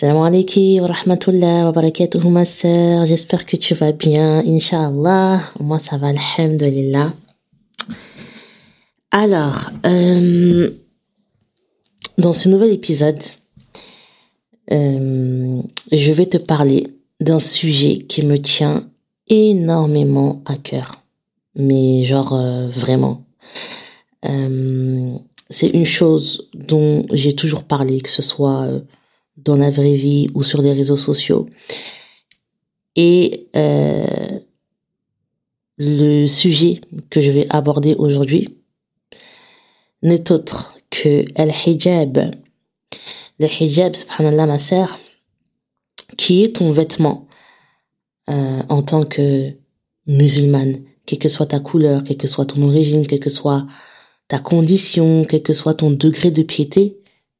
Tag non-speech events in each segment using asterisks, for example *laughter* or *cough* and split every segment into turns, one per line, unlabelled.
Salam alaikum wa rahmatullah wa barakatuh ma sœur. J'espère que tu vas bien, Inch'Allah. Moi ça va, alhamdulillah. Alors, euh, dans ce nouvel épisode, euh, je vais te parler d'un sujet qui me tient énormément à cœur. Mais genre euh, vraiment. Euh, c'est une chose dont j'ai toujours parlé, que ce soit euh, dans la vraie vie ou sur les réseaux sociaux. Et euh, le sujet que je vais aborder aujourd'hui n'est autre que le hijab. Le hijab, subhanallah ma sœur, qui est ton vêtement euh, en tant que musulmane, quelle que soit ta couleur, quelle que soit ton origine, quelle que soit ta condition, quel que soit ton degré de piété,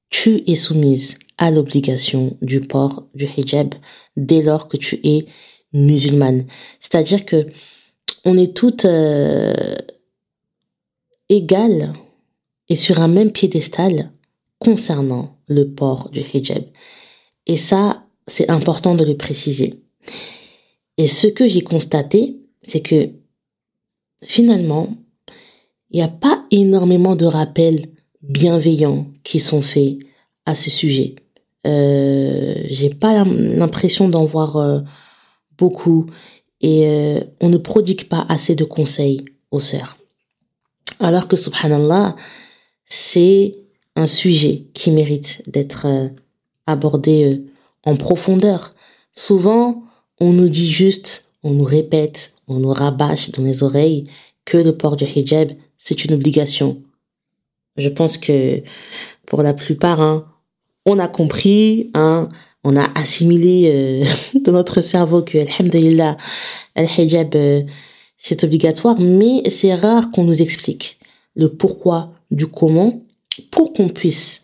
tu es soumise à l'obligation du port du hijab dès lors que tu es musulmane. C'est-à-dire que on est toutes euh, égales et sur un même piédestal concernant le port du hijab. Et ça, c'est important de le préciser. Et ce que j'ai constaté, c'est que finalement, il n'y a pas énormément de rappels bienveillants qui sont faits à ce sujet. Euh, j'ai pas l'impression d'en voir euh, beaucoup et euh, on ne prodigue pas assez de conseils aux sœurs. Alors que subhanallah, c'est un sujet qui mérite d'être abordé en profondeur. Souvent, on nous dit juste, on nous répète, on nous rabâche dans les oreilles que le port du hijab, c'est une obligation. Je pense que pour la plupart, hein, on a compris, hein, on a assimilé euh, *laughs* dans notre cerveau que, alhamdulillah, le hijab, euh, c'est obligatoire, mais c'est rare qu'on nous explique le pourquoi du comment pour qu'on puisse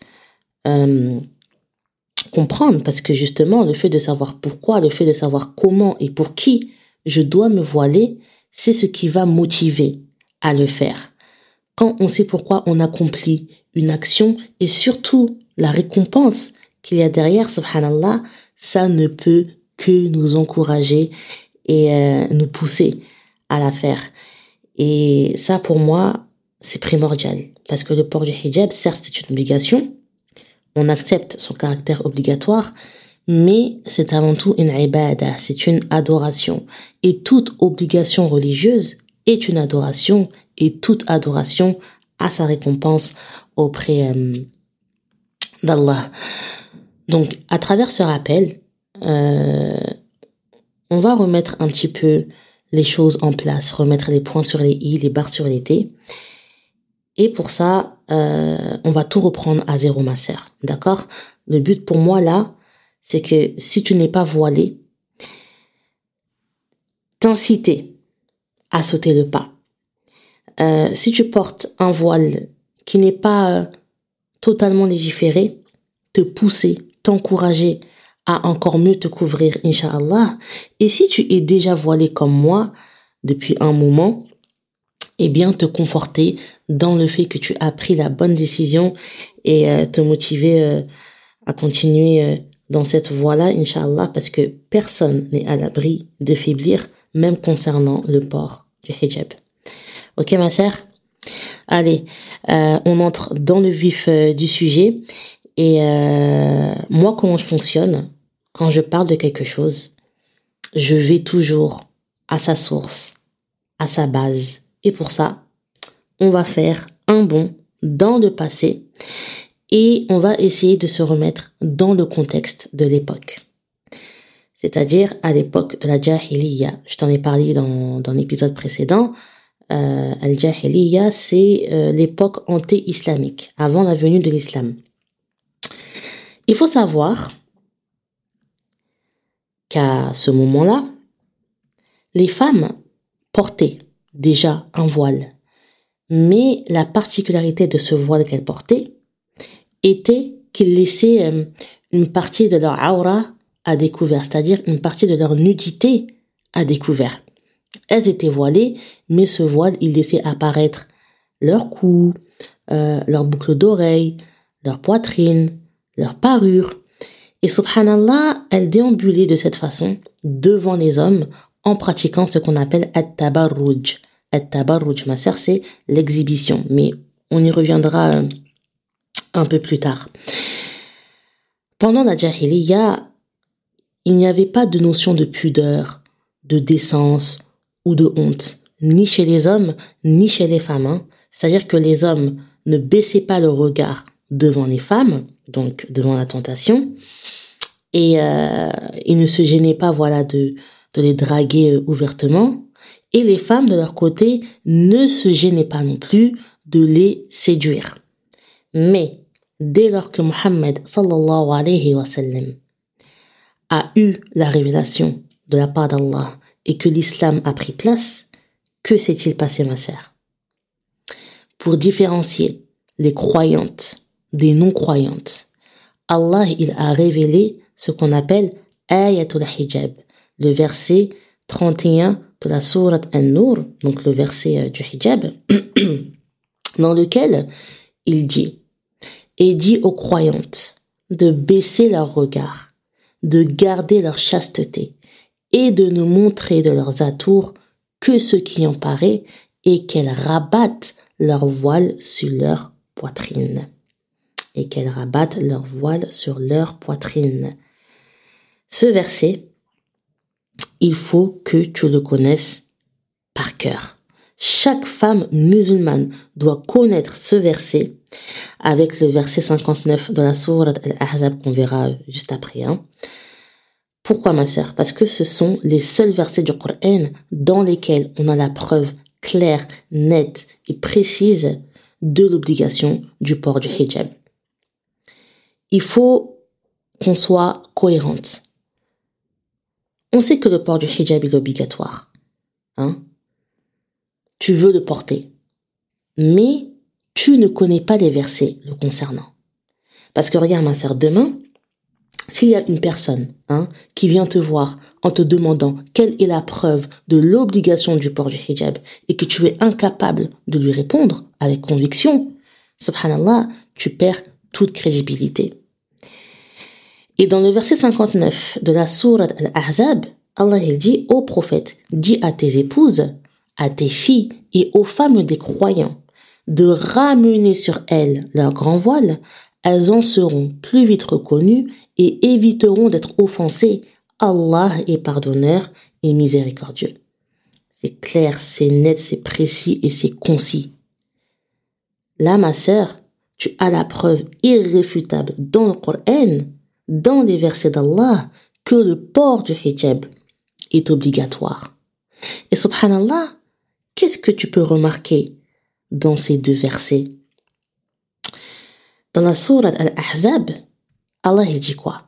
euh, comprendre, parce que justement, le fait de savoir pourquoi, le fait de savoir comment et pour qui je dois me voiler, c'est ce qui va motiver à le faire. Quand on sait pourquoi on accomplit une action et surtout la récompense qu'il y a derrière, subhanallah, ça ne peut que nous encourager et euh, nous pousser à la faire. Et ça, pour moi, c'est primordial. Parce que le port du hijab, certes, c'est une obligation. On accepte son caractère obligatoire, mais c'est avant tout une ibadah, c'est une adoration. Et toute obligation religieuse est une adoration et toute adoration a sa récompense auprès euh, d'Allah. Donc, à travers ce rappel, euh, on va remettre un petit peu les choses en place, remettre les points sur les i, les barres sur les t. Et pour ça, euh, on va tout reprendre à zéro, ma sœur. D'accord? Le but pour moi là, c'est que si tu n'es pas voilé, t'inciter à sauter le pas. Euh, si tu portes un voile qui n'est pas euh, totalement légiféré, te pousser, t'encourager à encore mieux te couvrir, inshallah. Et si tu es déjà voilé comme moi depuis un moment, eh bien te conforter dans le fait que tu as pris la bonne décision et euh, te motiver à continuer dans cette voie-là, inshallah, parce que personne n'est à l'abri de faiblir, même concernant le port du hijab. Ok, ma sœur? Allez, euh, on entre dans le vif euh, du sujet. Et euh, moi, comment je fonctionne quand je parle de quelque chose Je vais toujours à sa source, à sa base. Et pour ça, on va faire un bond dans le passé et on va essayer de se remettre dans le contexte de l'époque. C'est-à-dire à, l'époque de la Jahiliya. Je t'en ai parlé dans, dans l'épisode précédent euh, Al-Jahiliya, c'est euh, l'époque anté-islamique, avant la venue de l'islam. Il faut savoir qu'à ce moment-là, les femmes portaient déjà un voile. Mais la particularité de ce voile qu'elles portaient était qu'il laissait euh, une partie de leur aura à découvert, c'est-à-dire une partie de leur nudité à découvert. Elles étaient voilées, mais ce voile, il laissait apparaître leur cou, euh, leur boucle d'oreille, leur poitrine, leur parure. Et subhanallah, elle déambulait de cette façon devant les hommes en pratiquant ce qu'on appelle at-tabarruj. At-tabarruj, ma sœur, c'est l'exhibition, mais on y reviendra euh, un peu plus tard. Pendant la jahiliya, il n'y avait pas de notion de pudeur, de décence de honte, ni chez les hommes, ni chez les femmes. Hein. C'est-à-dire que les hommes ne baissaient pas le regard devant les femmes, donc devant la tentation, et euh, ils ne se gênaient pas, voilà, de, de les draguer euh, ouvertement. Et les femmes, de leur côté, ne se gênaient pas non plus de les séduire. Mais dès lors que Mohammed a eu la révélation de la part d'Allah et que l'islam a pris place, que s'est-il passé, ma sœur? Pour différencier les croyantes des non-croyantes, Allah il a révélé ce qu'on appelle Ayatul Hijab, le verset 31 de la sourate An-Nur, donc le verset euh, du hijab, *clears throat* dans lequel il dit et dit aux croyantes de baisser leur regard, de garder leur chasteté et de ne montrer de leurs atours que ce qui en paraît et qu'elles rabattent leur voile sur leur poitrine. Et qu'elles rabattent leur voile sur leur poitrine. Ce verset, il faut que tu le connaisses par cœur. Chaque femme musulmane doit connaître ce verset avec le verset 59 de la sourate Al-Ahzab qu'on verra juste après. Hein. Pourquoi ma sœur? Parce que ce sont les seuls versets du Coran dans lesquels on a la preuve claire, nette et précise de l'obligation du port du hijab. Il faut qu'on soit cohérente. On sait que le port du hijab est obligatoire. Hein? Tu veux le porter. Mais tu ne connais pas les versets le concernant. Parce que regarde ma sœur, demain, s'il y a une personne hein, qui vient te voir en te demandant quelle est la preuve de l'obligation du port du hijab et que tu es incapable de lui répondre avec conviction, subhanallah, tu perds toute crédibilité. Et dans le verset 59 de la sourate Al-Ahzab, Allah dit au prophète, dis à tes épouses, à tes filles et aux femmes des croyants de ramener sur elles leur grand voile, elles en seront plus vite reconnues et éviteront d'être offensées. Allah est pardonneur et miséricordieux. C'est clair, c'est net, c'est précis et c'est concis. Là, ma sœur, tu as la preuve irréfutable dans le Coran, dans les versets d'Allah, que le port du hijab est obligatoire. Et subhanallah, qu'est-ce que tu peux remarquer dans ces deux versets? Dans la sourate Al-Ahzab, Allah il dit quoi?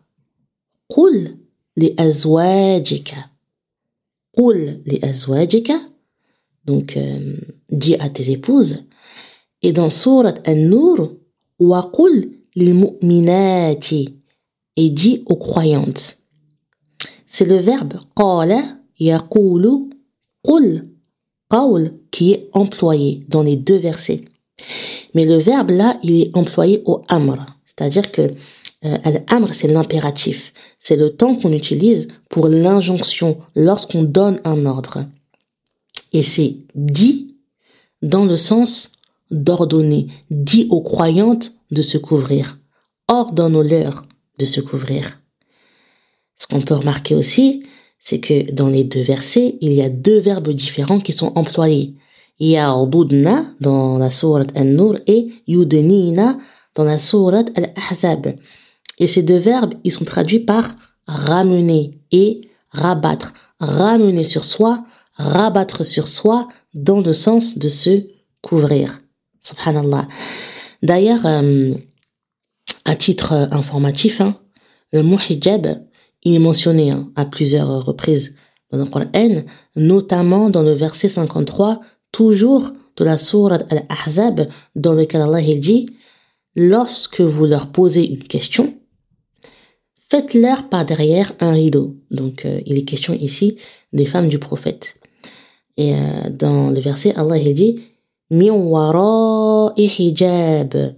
Qul li azwajika. Qul li azwajika. Donc, euh, dis à tes épouses. Et dans sourate An-Nur, wa qul lil mu'minati. Et dis aux croyantes. C'est le verbe qala yaqulu qul qawl qui est employé dans les deux versets. Mais le verbe là, il est employé au amr, c'est-à-dire que euh, Al-amr, c'est l'impératif. C'est le temps qu'on utilise pour l'injonction lorsqu'on donne un ordre. Et c'est dit dans le sens d'ordonner. Dit aux croyantes de se couvrir. Ordonne-leur de se couvrir. Ce qu'on peut remarquer aussi, c'est que dans les deux versets, il y a deux verbes différents qui sont employés. Ya'ududna dans la sourate An-Nur et yudnina dans la sourate Al-Ahzab. Et ces deux verbes, ils sont traduits par ramener et rabattre. Ramener sur soi, rabattre sur soi dans le sens de se couvrir. Subhanallah. D'ailleurs, euh, à titre informatif, hein, le mot hijab, il est mentionné hein, à plusieurs reprises dans le Coran, notamment dans le verset 53, toujours de la sourate Al-Ahzab, dans lequel Allah dit Lorsque vous leur posez une question, faites-leur par derrière un rideau. Donc, euh, il est question ici des femmes du prophète. Et euh, dans le verset, Allah il dit Min hijab.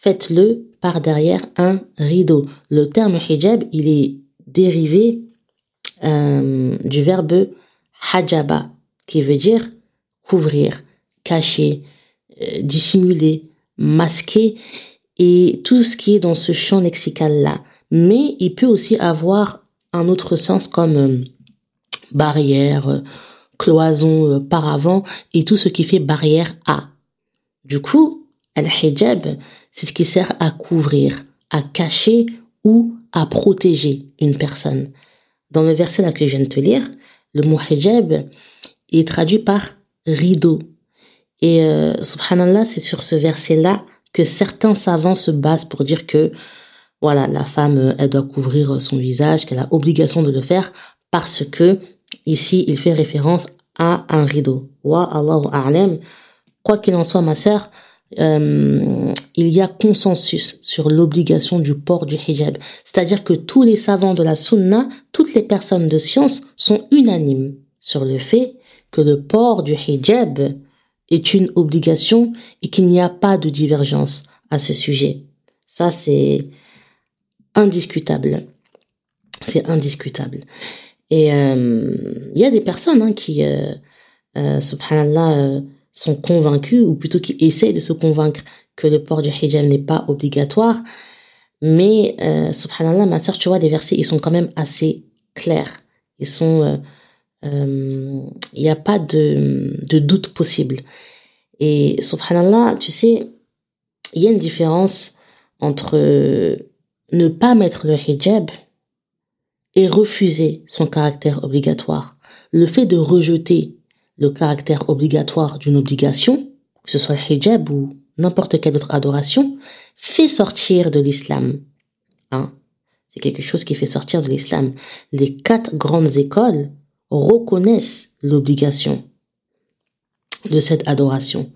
Faites-le par derrière un rideau. Le terme hijab, il est dérivé euh, du verbe hajaba, qui veut dire couvrir, cacher, euh, dissimuler, masquer, et tout ce qui est dans ce champ lexical-là. Mais il peut aussi avoir un autre sens comme euh, barrière, cloison, paravent, et tout ce qui fait barrière à. Du coup, al-hijab, c'est ce qui sert à couvrir, à cacher ou à protéger une personne. Dans le verset là que je viens de te lire, le mot hijab est traduit par rideau. Et euh, subhanallah, c'est sur ce verset-là que certains savants se basent pour dire que voilà, la femme, elle doit couvrir son visage, qu'elle a obligation de le faire parce que ici, il fait référence à un rideau. Wa Allahu a'lam. Quoi qu'il en soit, ma sœur, euh, il y a consensus sur l'obligation du port du hijab. C'est-à-dire que tous les savants de la sunna, toutes les personnes de science sont unanimes sur le fait que le port du hijab est une obligation et qu'il n'y a pas de divergence à ce sujet. Ça, c'est indiscutable. C'est indiscutable. Et euh, il y a des personnes hein, qui, euh, euh subhanallah, sont convaincus, ou plutôt qui essayent de se convaincre que le port du hijab n'est pas obligatoire. Mais, subhanallah, ma soeur, tu vois, des versets, ils sont quand même assez clairs. Ils sont... Euh, il n'y a pas de, de doute possible. Et, subhanallah, tu sais, il y a une différence entre ne pas mettre le hijab et refuser son caractère obligatoire. Le fait de rejeter le caractère obligatoire d'une obligation, que ce soit le hijab ou n'importe quelle autre adoration, fait sortir de l'islam. Hein C'est quelque chose qui fait sortir de l'islam. Les quatre grandes écoles reconnaissent l'obligation de cette adoration.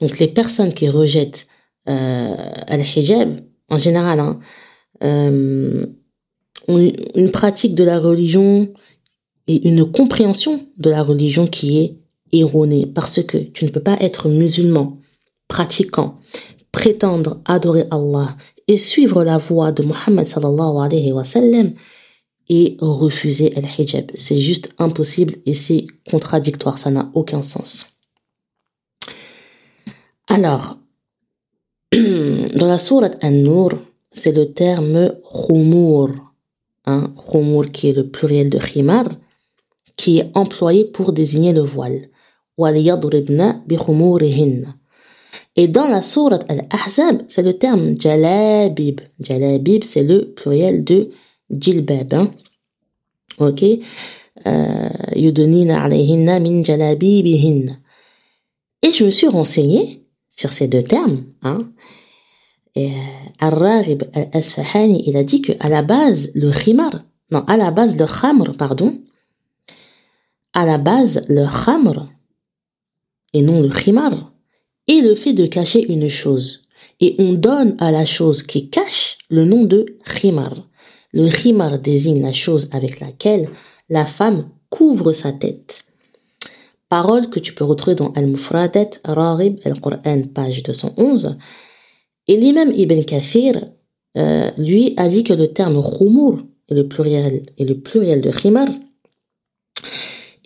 Donc les personnes qui rejettent euh, le hijab, en général, hein, euh, ont une pratique de la religion et une compréhension de la religion qui est erronée parce que tu ne peux pas être musulman, pratiquant, prétendre adorer Allah et suivre la voie de Muhammad sallallahu alayhi wa sallam et refuser le hijab. C'est juste impossible et c'est contradictoire, ça n'a aucun sens. Alors, *clears throat* dans la sourate An-Nur, c'est le terme khumur, hein, khumur qui est le pluriel de khimar, qui est employé pour désigner le voile. Et dans la sourate Al-Ahzab, c'est le terme jalabib. Jalabib, c'est le pluriel de Hein. Ok euh. Et je me suis renseigné sur ces deux termes. Hein. Et euh, Al-Raghib Al-Asfahani, il a dit que à la base, le khimar, non, à la base, le khamr, pardon, à la base, le khamr, et non le khimar, est le fait de cacher une chose. Et on donne à la chose qui cache le nom de khimar. Le khimar désigne la chose avec laquelle la femme couvre sa tête. Parole que tu peux retrouver dans Al-Mufradat, Rarib, Al-Qur'an, page 211. Et l'imam Ibn Kathir, euh, lui, a dit que le terme khumur est le pluriel, est le pluriel de khimar,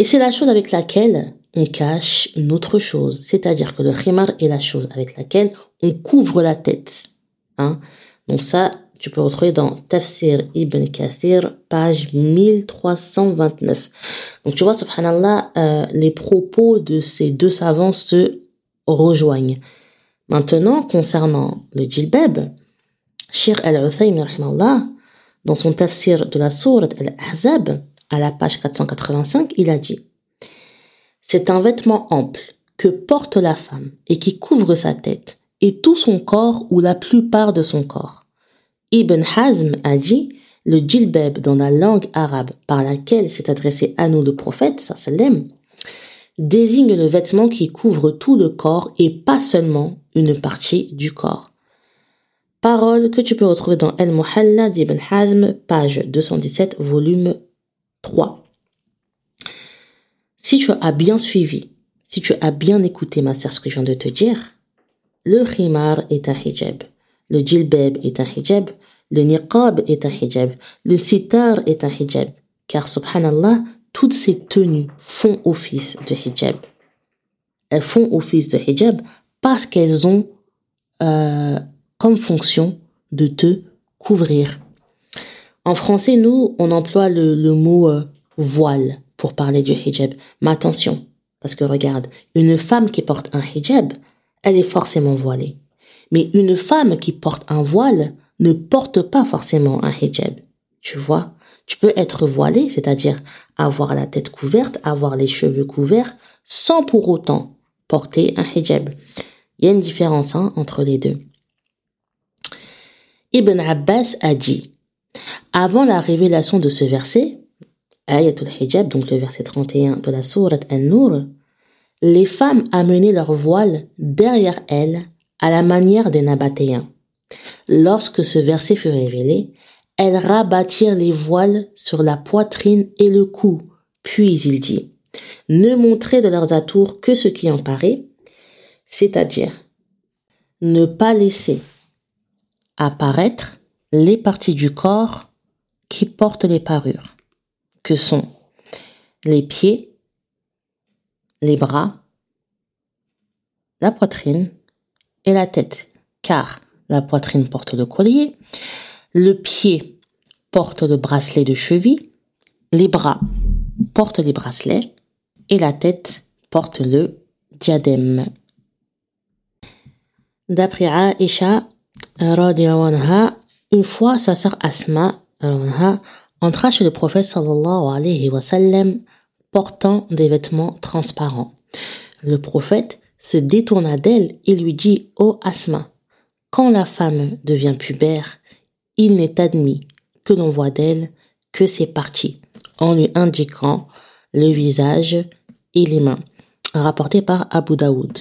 et c'est la chose avec laquelle on cache une autre chose. C'est-à-dire que le khimar est la chose avec laquelle on couvre la tête. Hein. Donc ça, tu peux retrouver dans Tafsir Ibn Kathir, page 1329. Donc tu vois, subhanallah, euh, les propos de ces deux savants se rejoignent. Maintenant, concernant le djilbab, Shir al-Uthaymi, dans son tafsir de la sourate al-Ahzab, à la page 485, il a dit C'est un vêtement ample que porte la femme et qui couvre sa tête et tout son corps ou la plupart de son corps. Ibn Hazm a dit le djilbab dans la langue arabe par laquelle s'est adressé à nous le prophète sallam désigne le vêtement qui couvre tout le corps et pas seulement une partie du corps. Parole que tu peux retrouver dans El Muhalla d'Ibn Hazm, page 217, volume 3. Si tu as bien suivi, si tu as bien écouté ma sœur ce que je viens de te dire, le khimar est un hijab. le djilbab est un hijab, le niqab est un hijab, le sitar est un hijab. Car subhanallah, toutes ces tenues font office de hijab. Elles font office de hijab parce qu'elles ont euh, comme fonction de te couvrir. En français, nous, on emploie le, mot euh, voile pour parler du hijab. Mais attention, parce que regarde, une femme qui porte un hijab, elle est forcément voilée. Mais une femme qui porte un voile ne porte pas forcément un hijab. Tu vois, tu peux être voilée, c'est-à-dire avoir la tête couverte, avoir les cheveux couverts, sans pour autant porter un hijab. Il y a une différence hein, entre les deux. Ibn Abbas a dit, avant la révélation de ce verset, Ayatul Hijab, donc le verset 31 de la sourate An-Nur, les femmes amenaient leur voile derrière elles à la manière des Nabatéens. Lorsque ce verset fut révélé, elles rabattirent les voiles sur la poitrine et le cou. Puis il dit, ne montrez de leurs atours que ce qui en paraît, c'est-à-dire ne pas laisser apparaître les parties du corps qui portent les parures, que sont les pieds, les bras, la poitrine et la tête, car la poitrine porte le collier, le pied porte le bracelet de cheville, les bras portent les bracelets et la tête porte le diadème. D'après Aisha, une fois sa sœur Asma entra chez le prophète sallallahu alayhi wa sallam portant des vêtements transparents. Le prophète se détourna d'elle et lui dit Ô Asma, quand la femme devient pubère, il n'est admis que l'on voit d'elle que ses parties, en lui indiquant le visage et les mains. Rapporté par Abu Daoud.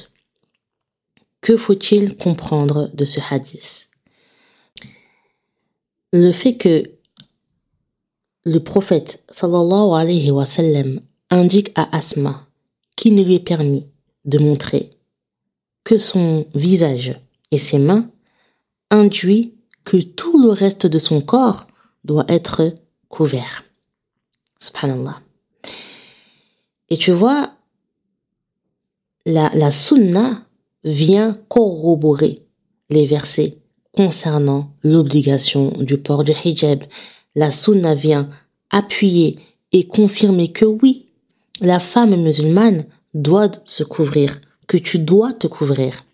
Que faut-il comprendre de ce hadith? Le fait que le prophète sallallahu alayhi wa sallam indique à Asma qu'il ne lui est permis de montrer que son visage et ses mains induit que tout le reste de son corps doit être couvert. Subhanallah. Et tu vois, la, la sunna vient corroborer les versets concernant l'obligation du port du hijab. La sunna vient appuyer et confirmer que oui, la femme musulmane doit se couvrir, que tu dois te couvrir.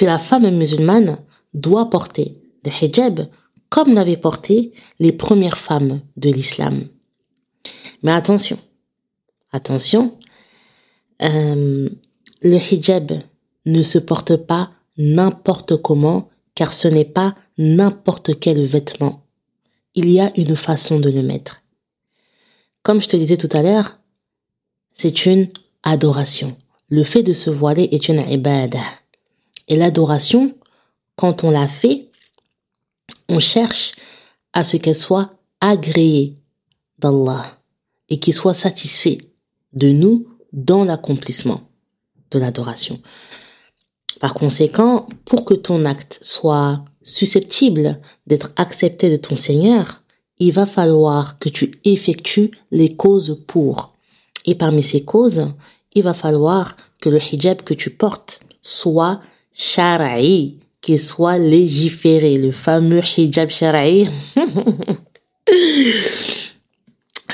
Que la femme musulmane doit porter le hijab comme l'avaient porté les premières femmes de l'islam. Mais attention, attention, euh, le hijab ne se porte pas n'importe comment car ce n'est pas n'importe quel vêtement. Il y a une façon de le mettre. Comme je te disais tout à l'heure, c'est une adoration. Le fait de se voiler est une ibadah. Et l'adoration, quand on la fait, on cherche à ce qu'elle soit agréée d'Allah et qu'il soit satisfait de nous dans l'accomplissement de l'adoration. Par conséquent, pour que ton acte soit susceptible d'être accepté de ton Seigneur, il va falloir que tu effectues les causes pour. Et parmi ces causes, il va falloir que le hijab que tu portes soit shara'i, qu'il soit légiféré, le fameux hijab shara'i. *laughs*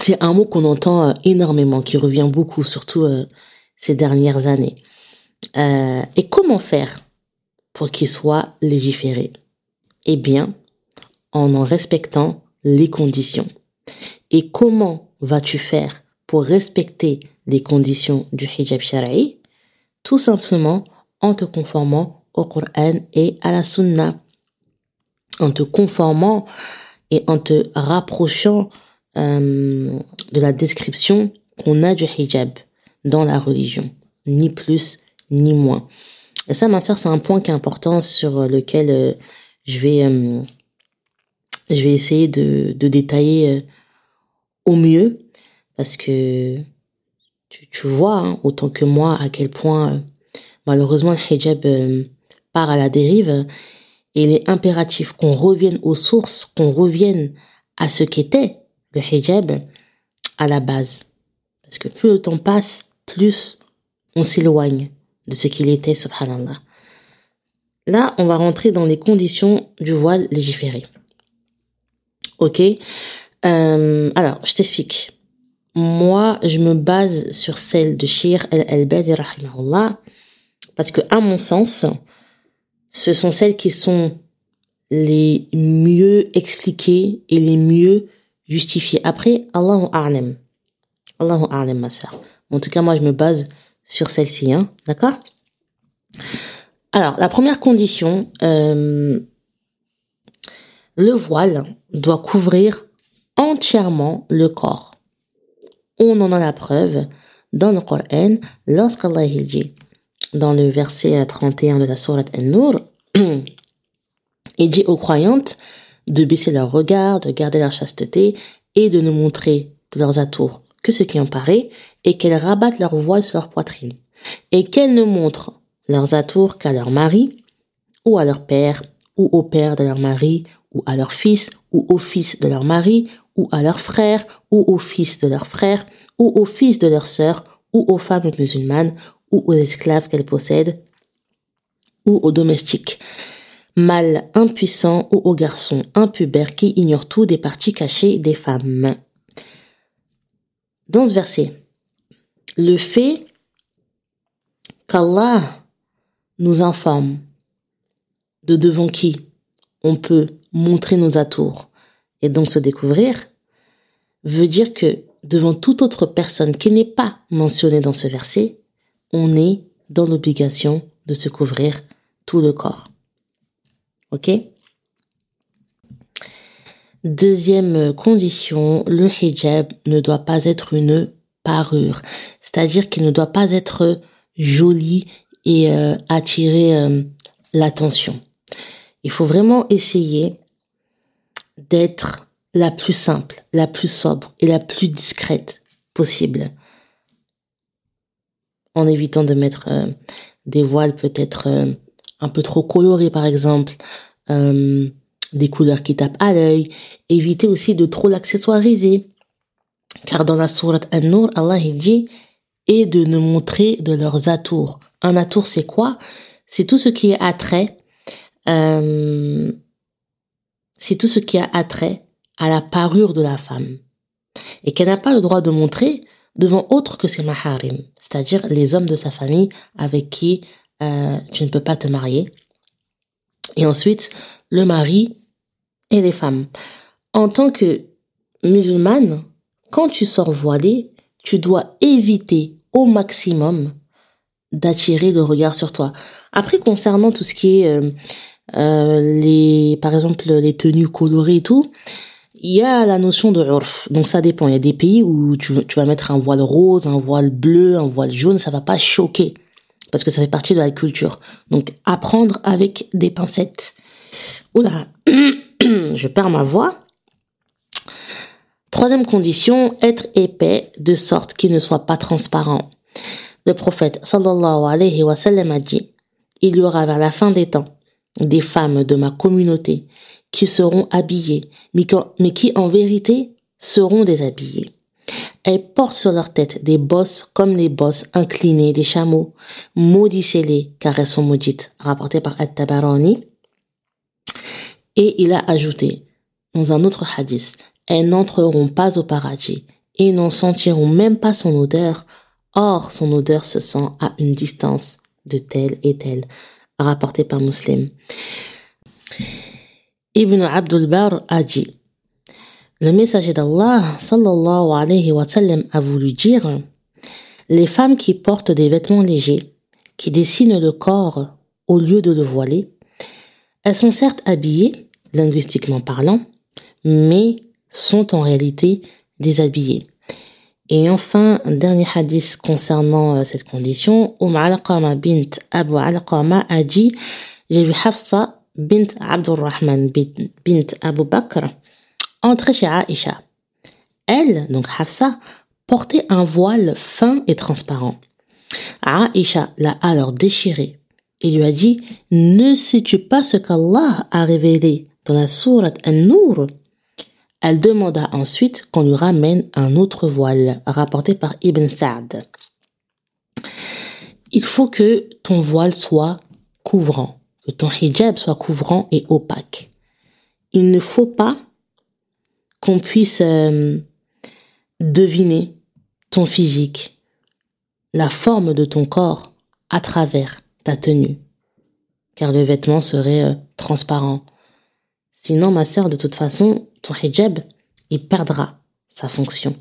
C'est un mot qu'on entend euh, énormément, qui revient beaucoup, surtout euh, ces dernières années. Euh, et comment faire pour qu'il soit légiféré? Eh bien, en en respectant les conditions. Et comment vas-tu faire pour respecter les conditions du hijab shara'i? Tout simplement en te conformant au Coran et à la Sunna, en te conformant et en te rapprochant euh, de la description qu'on a du hijab dans la religion, ni plus ni moins. Et ça, ma soeur, c'est un point qui est important sur lequel euh, je vais euh, je vais essayer de, détailler au mieux. Parce que tu, tu vois hein, autant que moi à quel point malheureusement le hijab part à la dérive Et il est impératif qu'on revienne aux sources, qu'on revienne à ce qu'était le hijab à la base. Parce que plus le temps passe, plus on s'éloigne de ce qu'il était, subhanallah. Là, on va rentrer dans les conditions du voile légiféré. Ok euh, Alors, je t'explique. Moi, je me base sur celle de Shir el-Albadi, rahimahullah, parce que, à mon sens, ce sont celles qui sont les mieux expliquées et les mieux justifiées. Après, Allahu a'lam. Allahu a'lam, ma soeur. En tout cas, moi, je me base sur celle-ci, hein. D'accord? Alors, la première condition, euh, le voile doit couvrir entièrement le corps. On en a la preuve dans le Coran lorsqu'Allah dit dans le verset 31 de la sourate An-Nur, *clears throat* il dit aux croyantes de baisser leur regard, de garder leur chasteté et de ne montrer de leurs atours que ce qui en paraît et qu'elles rabattent leur voile sur leur poitrine et qu'elles ne montrent leurs atours qu'à leur mari ou à leur père ou au père de leur mari ou à leur fils ou au fils de leur mari ou à leur frère ou au fils de leur frère ou au fils de leur sœur ou aux femmes musulmanes ou aux esclaves qu'elles possèdent, ou aux domestiques, mâles impuissants ou aux garçons impubères qui ignorent tout des parties cachées des femmes. Dans ce verset, le fait qu'Allah nous informe de devant qui on peut montrer nos atours et donc se découvrir, veut dire que devant toute autre personne qui n'est pas mentionnée dans ce verset, on est dans l'obligation de se couvrir tout le corps. Ok? Deuxième condition, le hijab ne doit pas être une parure, c'est-à-dire qu'il ne doit pas être joli et euh, attirer euh, l'attention. Il faut vraiment essayer d'être la plus simple, la plus sobre et la plus discrète possible en évitant de mettre euh, des voiles peut-être euh, un peu trop colorés par exemple, euh, des couleurs qui tapent à l'œil, éviter aussi de trop l'accessoiriser. Car dans la sourate An-Nur, Allah dit et de ne montrer de leurs atours. Un atour c'est quoi? C'est tout ce qui est attrait, c'est tout ce qui a attrait à la parure de la femme et qu'elle n'a pas le droit de montrer devant autre que ses maharim, c'est-à-dire les hommes de sa famille avec qui euh, tu ne peux pas te marier. Et ensuite, le mari et les femmes. En tant que musulmane, quand tu sors voilée, tu dois éviter au maximum d'attirer le regard sur toi. Après, concernant tout ce qui est euh, euh, les, par exemple, les tenues colorées et tout, il y a la notion de urf. Donc ça dépend. Il y a des pays où tu, vas mettre un voile rose, un voile bleu, un voile jaune, ça va pas choquer parce que ça fait partie de la culture. Donc apprendre avec des pincettes. Oula, *clears throat* je perds ma voix. Troisième condition, être épais de sorte qu'il ne soit pas transparent. Le prophète sallallahu alayhi wa sallam a dit, il y aura vers la fin des temps des femmes de ma communauté qui seront habillées, mais qui en vérité seront déshabillées. Elles portent sur leur tête des bosses comme les bosses inclinées des chameaux. Maudissez-les, car elles sont maudites, rapporté par At-Tabarani. Et il a ajouté, dans un autre hadith, elles n'entreront pas au paradis et n'en sentiront même pas son odeur. Or, son odeur se sent à une distance de telle et telle, rapporté par Muslim. Ibn Abdul Bar a dit Le messager d'Allah sallallahu alayhi wa sallam a voulu dire Les femmes qui portent des vêtements légers, qui dessinent le corps au lieu de le voiler, elles sont certes habillées, linguistiquement parlant, mais sont en réalité déshabillées. Et enfin, dernier hadith concernant euh, cette condition, Umm Alqama bint Abu Alqama a dit J'ai vu Hafsa bint Abdurrahman bint Abu Bakr entrer chez Aïcha. Elle, donc Hafsa, portait un voile fin et transparent. Aïcha l'a alors déchiré il lui a dit, ne sais-tu pas ce qu'Allah a révélé dans la sourate An-Nur Elle demanda ensuite qu'on lui ramène un autre voile, rapporté par Ibn Sa'd. Il faut que ton voile soit couvrant, que ton hijab soit couvrant et opaque. Il ne faut pas qu'on puisse euh, deviner ton physique, la forme de ton corps à travers ta tenue, car le vêtement serait euh, transparent. Sinon, ma sœur, de toute façon, ton hijab, il perdra sa fonction.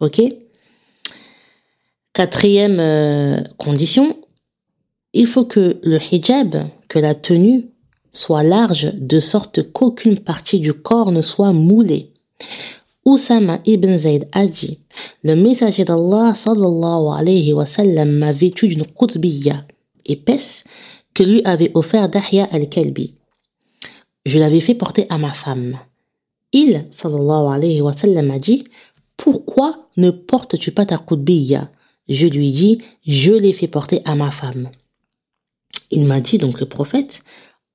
Ok? Quatrième euh, condition, il faut que le hijab, que la tenue, soit large de sorte qu'aucune partie du corps ne soit moulée. Oussama ibn Zayd a dit, le messager d'Allah sallallahu alayhi wa sallam m'a vêtu d'une qutbiyya épaisse que lui avait offert Dahya al-Kalbi. Je l'avais fait porter à ma femme. Il, sallallahu alayhi wa sallam, a dit, pourquoi ne portes-tu pas ta qutbiyya? Je lui dis, je l'ai fait porter à ma femme. Il m'a dit donc le prophète,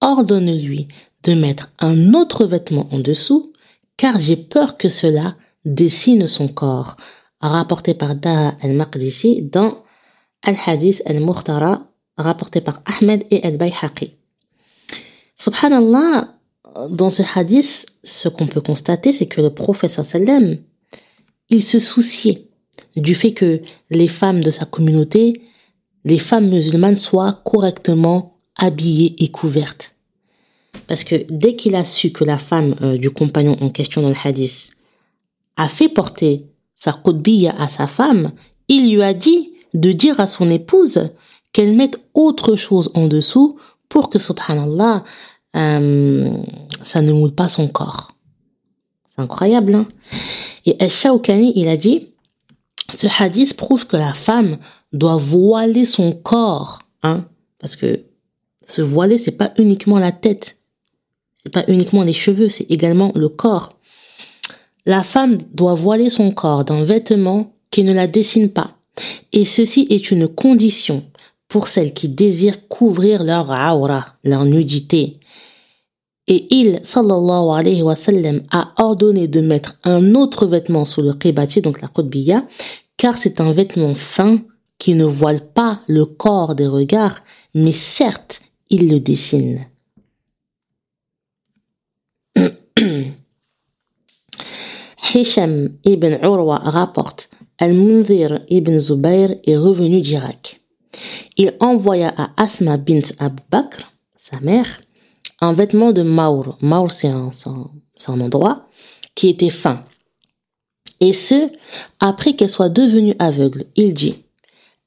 ordonne-lui de mettre un autre vêtement en dessous car j'ai peur que cela dessine son corps, rapporté par Daha al-Maqdisi dans Al-Hadith al-Mukhtara, rapporté par Ahmed et al-Bayhaqi. Subhanallah, dans ce hadith, ce qu'on peut constater, c'est que le prophète sallam, il se souciait du fait que les femmes de sa communauté, les femmes musulmanes soient correctement habillées et couvertes. Parce que dès qu'il a su que la femme euh, du compagnon en question dans le hadith a fait porter sa qutbiyya à sa femme, il lui a dit de dire à son épouse qu'elle mette autre chose en dessous pour que, subhanallah, euh, ça ne moule pas son corps. C'est incroyable, hein Et Al-Shawkani, il a dit, ce hadith prouve que la femme doit voiler son corps, hein, parce que se voiler, c'est pas uniquement la tête, c'est pas uniquement les cheveux, c'est également le corps. La femme doit voiler son corps d'un vêtement qui ne la dessine pas. Et ceci est une condition pour celles qui désirent couvrir leur aura, leur nudité. Et il, sallallahu alayhi wa sallam, a ordonné de mettre un autre vêtement sous le qibati, donc la qutbiya, car c'est un vêtement fin qui ne voile pas le corps des regards, mais certes, il le dessine. *clears throat* Hisham ibn Urwa rapporte Al-Munzir ibn Zubayr est revenu d'Irak. Il envoya à Asma bint Abu Bakr, sa mère, un vêtement de Maur. Maur, c'est un, un endroit qui était fin. Et ce, après qu'elle soit devenue aveugle, il dit,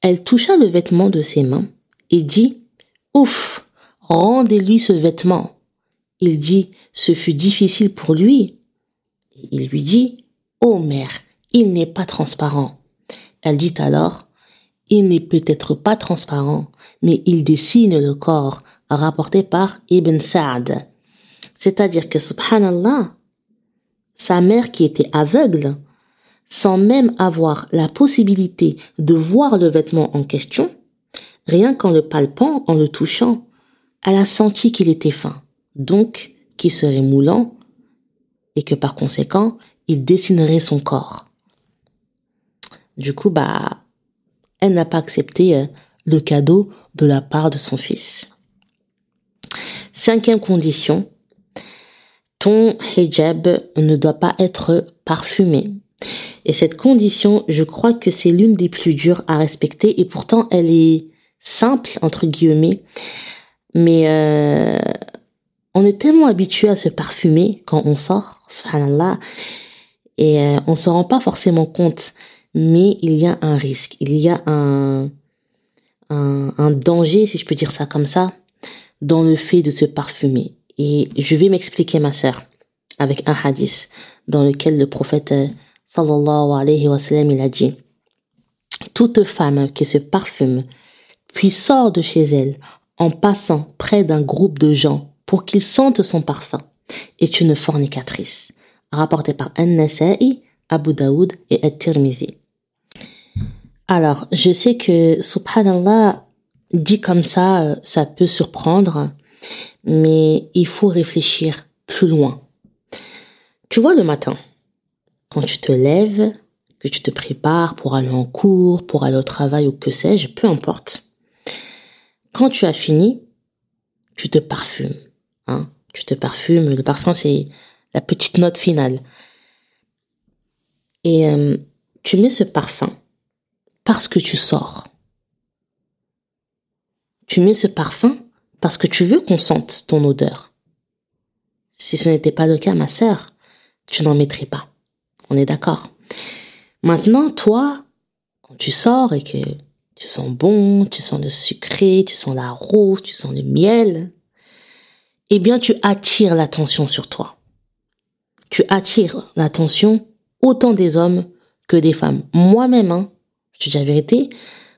elle toucha le vêtement de ses mains et dit, ouf, rendez-lui ce vêtement. Il dit, ce fut difficile pour lui. Il lui dit, ô mère, il n'est pas transparent. Elle dit alors, il n'est peut-être pas transparent, mais il dessine le corps, rapporté par Ibn Sa'd. C'est-à-dire que, subhanallah, sa mère qui était aveugle, sans même avoir la possibilité de voir le vêtement en question, rien qu'en le palpant, en le touchant, elle a senti qu'il était fin donc qui serait moulant, et que par conséquent, il dessinerait son corps. Du coup, bah, elle n'a pas accepté euh, le cadeau de la part de son fils. Cinquième condition, ton hijab ne doit pas être parfumé. Et cette condition, je crois que c'est l'une des plus dures à respecter et pourtant elle est simple, entre guillemets. Mais euh, on est tellement habitué à se parfumer quand on sort, subhanallah, et euh, on se rend pas forcément compte, mais il y a un risque, il y a un, un, un danger, si je peux dire ça comme ça, dans le fait de se parfumer. Et je vais m'expliquer, ma sœur, avec un hadith dans lequel le prophète euh, sallallahu alayhi wa sallam, il a dit toute femme qui se parfume puis sort de chez elle en passant près d'un groupe de gens pour qu'il sente son parfum est une fornicatrice, rapporté par An-Nasa'i, Abu Daoud et At-Tirmidhi. Alors, je sais que, subhanallah, dit comme ça, euh, ça peut surprendre, mais il faut réfléchir plus loin. Tu vois le matin, quand tu te lèves, que tu te prépares pour aller en cours, pour aller au travail ou que sais-je, peu importe. Quand tu as fini, tu te parfumes. Hein tu te parfumes. Le parfum, c'est la petite note finale. Et euh, tu mets ce parfum parce que tu sors. Tu mets ce parfum parce que tu veux qu'on sente ton odeur. Si ce n'était pas le cas, ma sœur, tu n'en mettrais pas. On est d'accord. Maintenant, toi, quand tu sors et que tu sens bon, tu sens le sucré, tu sens la rose, tu sens le miel, eh bien, tu attires l'attention sur toi. Tu attires l'attention autant des hommes que des femmes. Moi-même, hein, je te dis la vérité,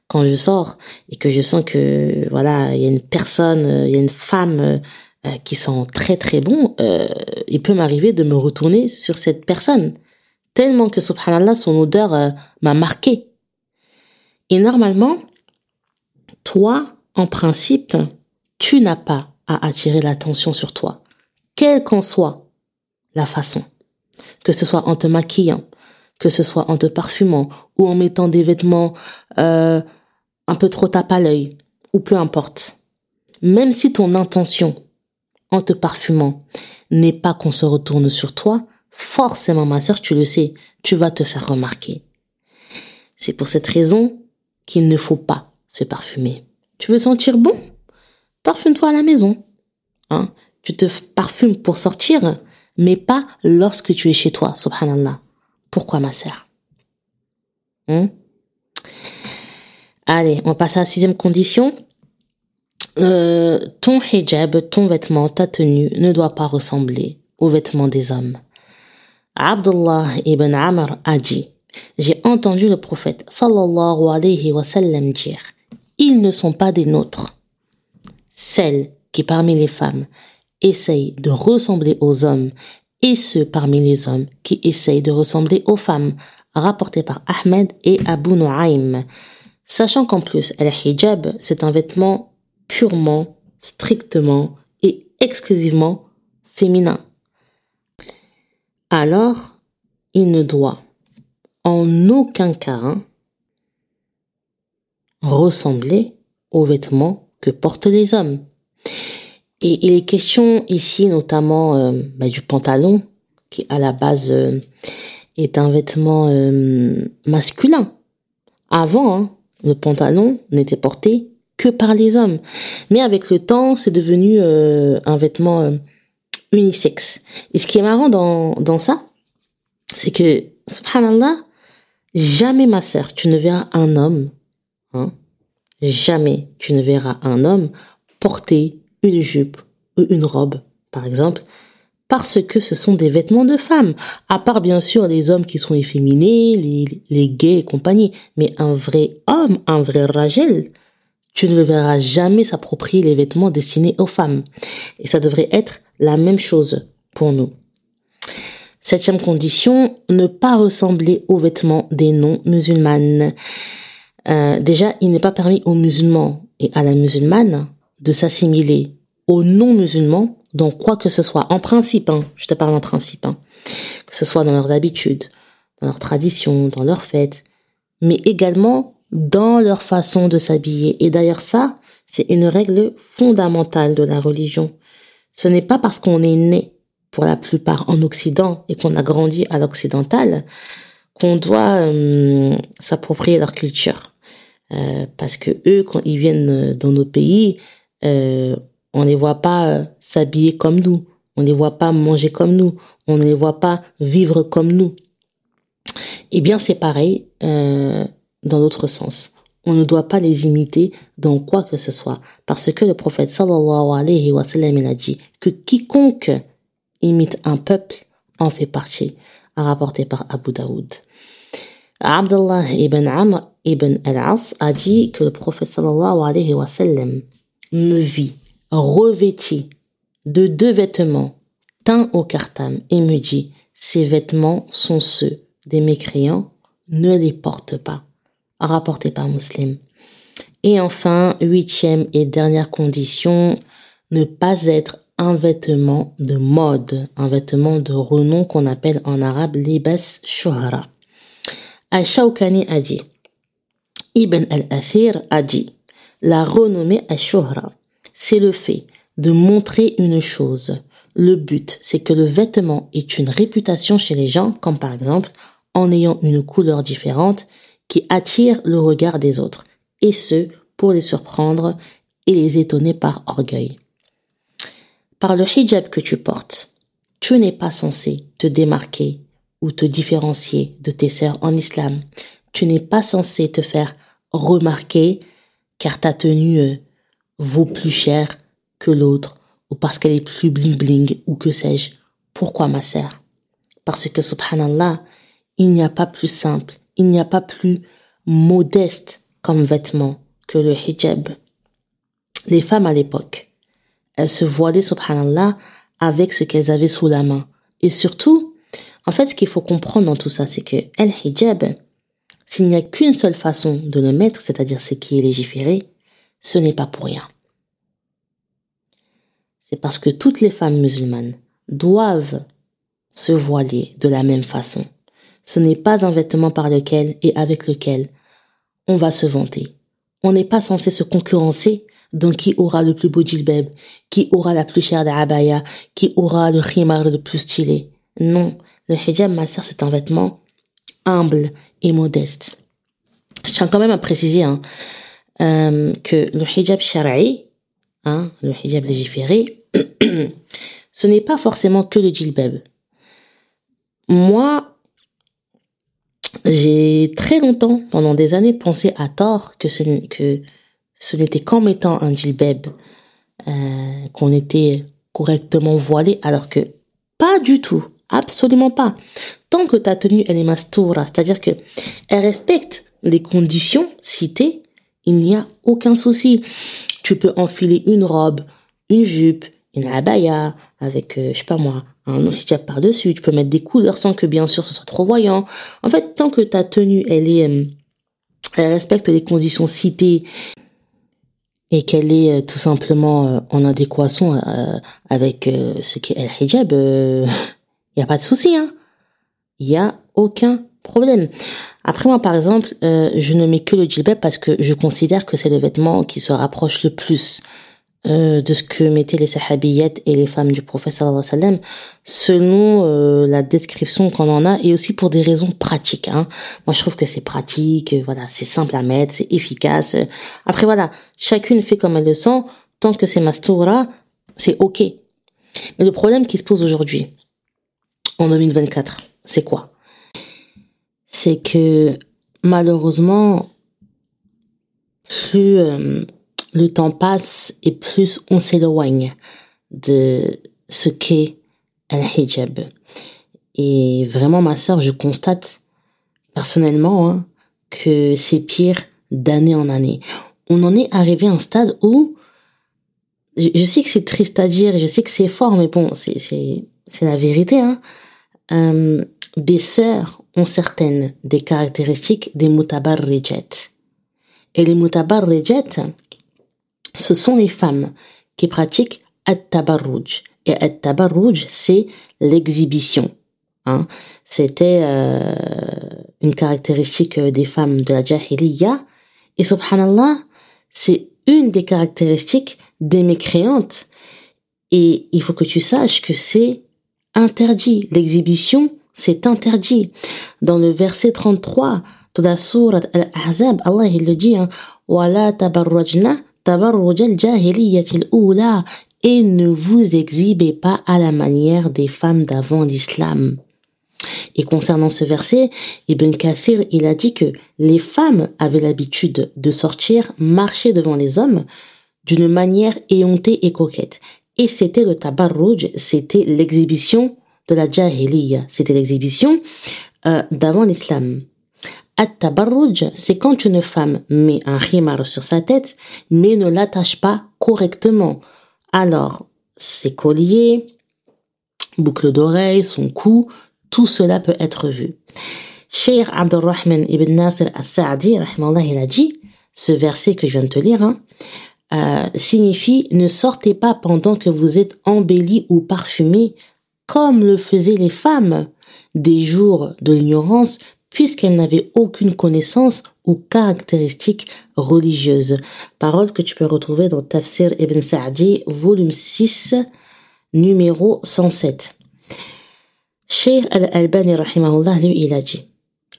quand je sors et que je sens que voilà, il y a une personne, il y a une femme euh, qui sent très très bon, euh, il peut m'arriver de me retourner sur cette personne tellement que subhanallah son odeur euh, m'a marqué. Et normalement, toi, en principe, tu n'as pas à attirer l'attention sur toi, quelle qu'en soit la façon, que ce soit en te maquillant, que ce soit en te parfumant ou en mettant des vêtements euh, un peu trop tape à l'œil, ou peu importe. Même si ton intention en te parfumant n'est pas qu'on se retourne sur toi, forcément ma sœur, tu le sais, tu vas te faire remarquer. C'est pour cette raison qu'il ne faut pas se parfumer. Tu veux sentir bon? Parfume-toi à la maison. Hein tu te parfumes pour sortir, mais pas lorsque tu es chez toi, subhanallah. Pourquoi ma sœur? Hein? Allez, on passe à la sixième condition. Euh, ton hijab, ton vêtement, ta tenue ne doit pas ressembler aux vêtements des hommes. Abdullah ibn Amr a dit, j'ai entendu le prophète sallallahu alayhi wa sallam dire, ils ne sont pas des nôtres. Celles qui parmi les femmes essayent de ressembler aux hommes et ceux parmi les hommes qui essayent de ressembler aux femmes, rapporté par Ahmed et Abu Nu'aym. Sachant qu'en plus, le hijab, c'est un vêtement purement, strictement et exclusivement féminin alors il ne doit en aucun cas ressembler aux vêtements que portent les hommes. Et il est question ici notamment euh, bah, du pantalon, qui à la base euh, est un vêtement euh, masculin. Avant, hein, le pantalon n'était porté que par les hommes. Mais avec le temps, c'est devenu un vêtement unisexe. Et ce qui est marrant dans, dans ça, c'est que, subhanallah, jamais ma sœur, tu ne verras un homme, hein, jamais tu ne verras un homme porter une jupe ou une robe, par exemple, parce que ce sont des vêtements de femmes. À part bien sûr les hommes qui sont efféminés, les, les gays et compagnie. Mais un vrai homme, un vrai ragel, tu ne le verras jamais s'approprier les vêtements destinés aux femmes. Et ça devrait être la même chose pour nous. Septième condition, ne pas ressembler aux vêtements des non-musulmanes. Euh, déjà, il n'est pas permis aux musulmans et à la musulmane de s'assimiler aux non-musulmans dans quoi que ce soit. En principe, hein, je te parle en principe, hein, que ce soit dans leurs habitudes, dans leurs traditions, dans leurs fêtes, mais également dans leur façon de s'habiller. Et d'ailleurs ça, c'est une règle fondamentale de la religion. Ce n'est pas parce qu'on est né, pour la plupart, en Occident et qu'on a grandi à l'occidental qu'on doit euh, s'approprier leur culture. Euh, parce que eux, quand ils viennent dans nos pays, euh, on ne les voit pas s'habiller comme nous, on ne les voit pas manger comme nous, on ne les voit pas vivre comme nous. Eh bien, c'est pareil dans l'autre sens on ne doit pas les imiter dans quoi que ce soit. Parce que le prophète sallallahu alayhi wa sallam a dit que quiconque imite un peuple en fait partie, rapporté par Abu Daoud. Abdullah ibn Amr ibn al-As a dit que le prophète sallallahu alayhi wa sallam me vit revêti de deux vêtements teints au cartam et me dit ces vêtements sont ceux des mécréants, ne les porte pas rapporté par Muslim. Et enfin, huitième et dernière condition, ne pas être un vêtement de mode, un vêtement de renom qu'on appelle en arabe libas shuhara. Al-Shawkani a dit, Ibn al-Athir a dit, la renommée al-Shuhra, c'est le fait de montrer une chose. Le but, c'est que le vêtement ait une réputation chez les gens, comme par exemple en ayant une couleur différente qui attire le regard des autres, et ce, pour les surprendre et les étonner par orgueil. Par le hijab que tu portes, tu n'es pas censé te démarquer ou te différencier de tes sœurs en islam. Tu n'es pas censé te faire remarquer car ta tenue euh, vaut plus cher que l'autre ou parce qu'elle est plus bling bling ou que sais-je. Pourquoi ma sœur? Parce que subhanallah, il n'y a pas plus simple, il n'y a pas plus modeste comme vêtement que le hijab. Les femmes à l'époque, elles se voilaient subhanallah avec ce qu'elles avaient sous la main. Et surtout, en fait, ce qu'il faut comprendre dans tout ça, c'est que el hijab, s'il n'y a qu'une seule façon de le mettre, c'est-à-dire ce qui est légiféré, ce n'est pas pour rien. C'est parce que toutes les femmes musulmanes doivent se voiler de la même façon. Ce n'est pas un vêtement par lequel et avec lequel on va se vanter. On n'est pas censé se concurrencer dans qui aura le plus beau djilbeb, qui aura la plus chère d'abaya, qui aura le khimar le plus stylé. Non, le hijab, ma sœur, c'est un vêtement humble et modeste. Je tiens quand même à préciser hein, euh, que le hijab shara'i, hein, le hijab légiféré, *coughs* ce n'est pas forcément que le djilbab. Moi, j'ai très longtemps, pendant des années, pensé à tort que ce, que ce n'était qu'en mettant un djilbab euh, qu'on était correctement voilé, alors que pas du tout. Absolument pas. Tant que ta tenue, elle est mastoura, c'est-à-dire que elle respecte les conditions citées, il n'y a aucun souci. Tu peux enfiler une robe, une jupe, une abaya, avec, euh, je sais pas moi, un hijab par-dessus. Tu peux mettre des couleurs sans que, bien sûr, ce soit trop voyant. En fait, tant que ta tenue, elle est, euh, elle respecte les conditions citées et qu'elle est euh, tout simplement en adéquation avec ce qu'est le hijab, *laughs* il n'y a pas de souci, hein. Il n'y a aucun problème. Après moi, par exemple, euh, je ne mets que le djilbab parce que je considère que c'est le vêtement qui se rapproche le plus euh, de ce que mettaient les sahabiyettes et les femmes du prophète sallallahu alayhi selon euh, la description qu'on en a et aussi pour des raisons pratiques. Hein. Moi, je trouve que c'est pratique, voilà, c'est simple à mettre, c'est efficace. Après, voilà, chacune fait comme elle le sent. Tant que c'est mastoura, c'est ok. Mais le problème qui se pose aujourd'hui, en 2024, c'est quoi? C'est que malheureusement, plus euh, le temps passe et plus on s'éloigne de ce qu'est un hijab. Et vraiment, ma sœur, je constate personnellement hein, que c'est pire d'année en année. On en est arrivé à un stade où je, sais que c'est triste à dire je sais que c'est fort, mais bon, c'est c'est c'est la vérité. Hein. Euh, des sœurs ont certaines des caractéristiques des mutabarrijet. Et les mutabarrijet, ce sont les femmes qui pratiquent at-tabarruj. Et at-tabarruj, c'est l'exhibition. Hein. C'était euh, une caractéristique des femmes de la jahiliya. Et subhanallah, c'est une des caractéristiques des mécréantes. Et il faut que tu saches que c'est interdit. L'exhibition, c'est interdit. Dans le verset 33 de la sourate Al-Ahzab, Allah il le dit, hein, et ne vous exhibez pas à la manière des femmes d'avant l'islam. Et concernant ce verset, Ibn Kathir, il a dit que les femmes avaient l'habitude de sortir, marcher devant les hommes d'une manière éhontée et coquette. Et c'était le tabarruj, c'était l'exhibition de la jahiliya, c'était l'exhibition euh, d'avant l'islam. At-tabarruj, c'est quand une femme met un khimar sur sa tête, mais ne l'attache pas correctement. Alors, ses colliers, boucles d'oreilles, son cou, tout cela peut être vu. Cheikh Abdurrahman ibn Nasir al-Sa'di, il a dit, ce verset que je viens de te lire, hein, euh, signifie ne sortez pas pendant que vous êtes embellis ou parfumés comme le faisaient les femmes des jours de l'ignorance puisqu'elles n'avaient aucune connaissance ou caractéristique religieuse. Parole que tu peux retrouver dans Tafsir Ibn Sa'di, volume 6, numéro 107. Cheikh Al-Albani, rahimahullah, lui, il a dit,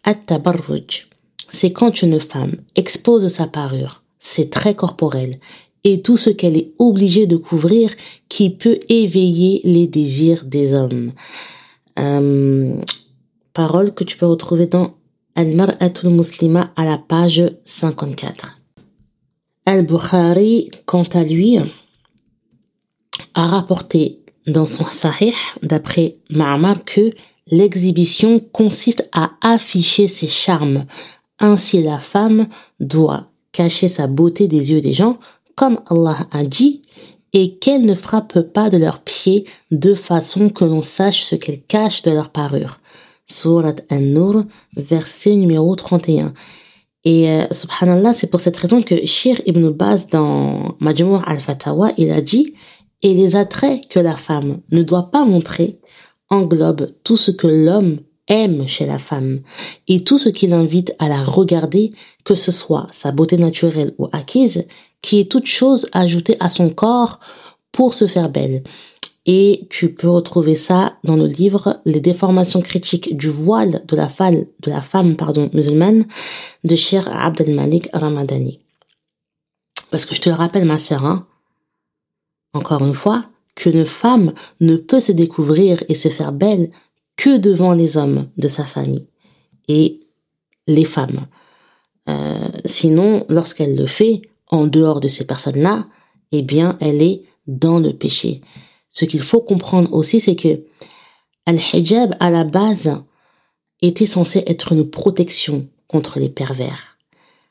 At-tabarruj, c'est quand une femme expose sa parure, ses traits corporels et tout ce qu'elle est obligée de couvrir qui peut éveiller les désirs des hommes. Euh, parole que tu peux retrouver dans Al-Mar'atul Muslima à la page 54. Al-Bukhari, quant à lui, a rapporté dans son Sahih, d'après Ma'amar, que l'exhibition consiste à afficher ses charmes. Ainsi, la femme doit cacher sa beauté des yeux des gens, comme Allah a dit, et qu'elle ne frappe pas de leurs pieds de façon que l'on sache ce qu'elle cache de leur parure. Surat An-Nur, verset numéro 31. Et euh, subhanallah, c'est pour cette raison que Shir ibn Baz dans Majmur al-Fatawa, il a dit et les attraits que la femme ne doit pas montrer englobent tout ce que l'homme aime chez la femme et tout ce qui l'invite à la regarder, que ce soit sa beauté naturelle ou acquise, qui est toute chose ajoutée à son corps pour se faire belle. Et tu peux retrouver ça dans le livre Les déformations critiques du voile de la femme, musulmane de Cher Abdel Malik Ramadani. Parce que je te le rappelle, ma sœur, hein, encore une fois, qu'une femme ne peut se découvrir et se faire belle que devant les hommes de sa famille et les femmes. Euh, sinon, lorsqu'elle le fait en dehors de ces personnes-là, eh bien, elle est dans le péché. Ce qu'il faut comprendre aussi, c'est que Al-Hijab, à la base, était censé être une protection contre les pervers.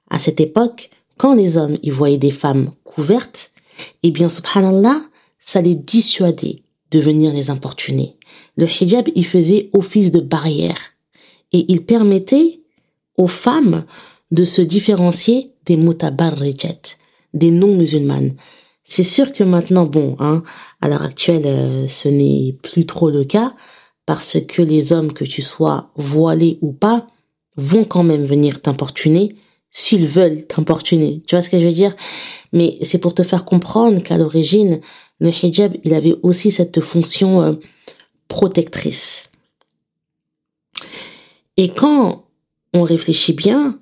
À cette époque, quand les hommes y voyaient des femmes couvertes, eh bien, subhanallah, ça les dissuadait de venir les importuner. Le hijab y faisait office de barrière et il permettait aux femmes de se différencier des mutabarrijat, des non-musulmanes. C'est sûr que maintenant, bon, hein, à l'heure actuelle, euh, ce n'est plus trop le cas parce que les hommes, que tu sois voilé ou pas, vont quand même venir t'importuner s'ils veulent t'importuner. Tu vois ce que je veux dire? Mais c'est pour te faire comprendre qu'à l'origine, le hijab, il avait aussi cette fonction euh, protectrice. Et quand on réfléchit bien,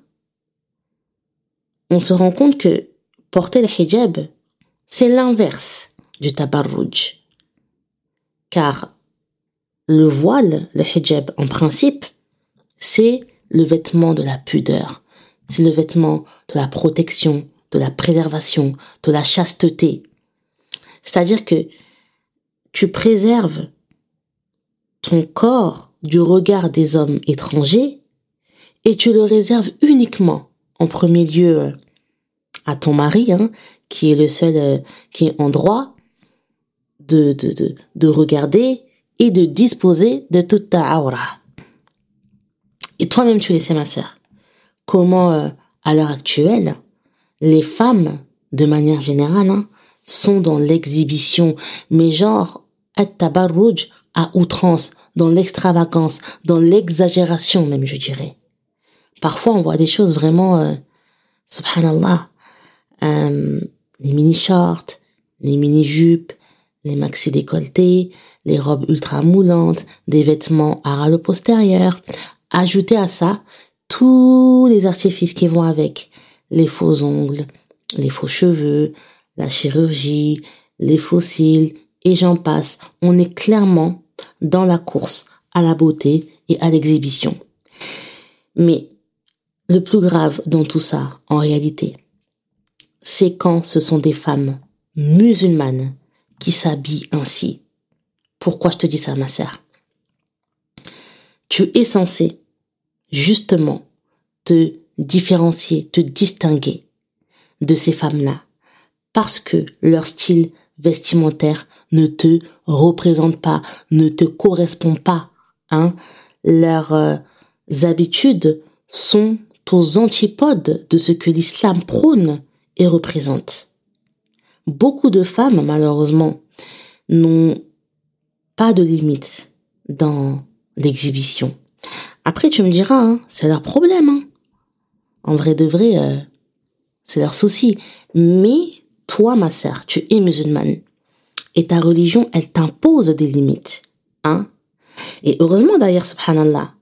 on se rend compte que porter le hijab, c'est l'inverse du tabarruj. Car le voile, le hijab, en principe, c'est le vêtement de la pudeur c'est le vêtement de la protection, de la préservation, de la chasteté. C'est-à-dire que tu préserves ton corps du regard des hommes étrangers et tu le réserves uniquement en premier lieu à ton mari, hein, qui est le seul euh, qui est en droit de, de, de, de regarder et de disposer de toute ta aura. Et toi-même, tu le sais, ma sœur comment, euh, à l'heure actuelle, les femmes, de manière générale, hein, sont dans l'exhibition, mais genre, at tabarruj à outrance, dans l'extravagance, dans l'exagération même, je dirais. Parfois, on voit des choses vraiment, euh, subhanallah, euh, les mini-shorts, les mini-jupes, les maxi décolletés, les robes ultra moulantes, des vêtements à ras postérieur. Ajouter à ça tous les artifices qui vont avec, les faux ongles, les faux cheveux, la chirurgie, les fossiles, et j'en passe. On est clairement dans la course à la beauté et à l'exhibition. Mais le plus grave dans tout ça, en réalité, c'est quand ce sont des femmes musulmanes qui s'habillent ainsi. Pourquoi je te dis ça, ma sœur? Tu es censé justement te différencier, te distinguer de ces femmes-là, parce que leur style vestimentaire ne te représente pas, ne te correspond pas. Hein? Leurs euh, habitudes sont aux antipodes de ce que l'islam prône et représente. Beaucoup de femmes, malheureusement, n'ont pas de limite dans l'exhibition. Après, tu me diras, hein, c'est leur problème. Hein. En vrai de vrai, euh, c'est leur souci. Mais toi, ma sœur, tu es musulmane. Et ta religion, elle t'impose des limites. Hein Et heureusement d'ailleurs, subhanallah.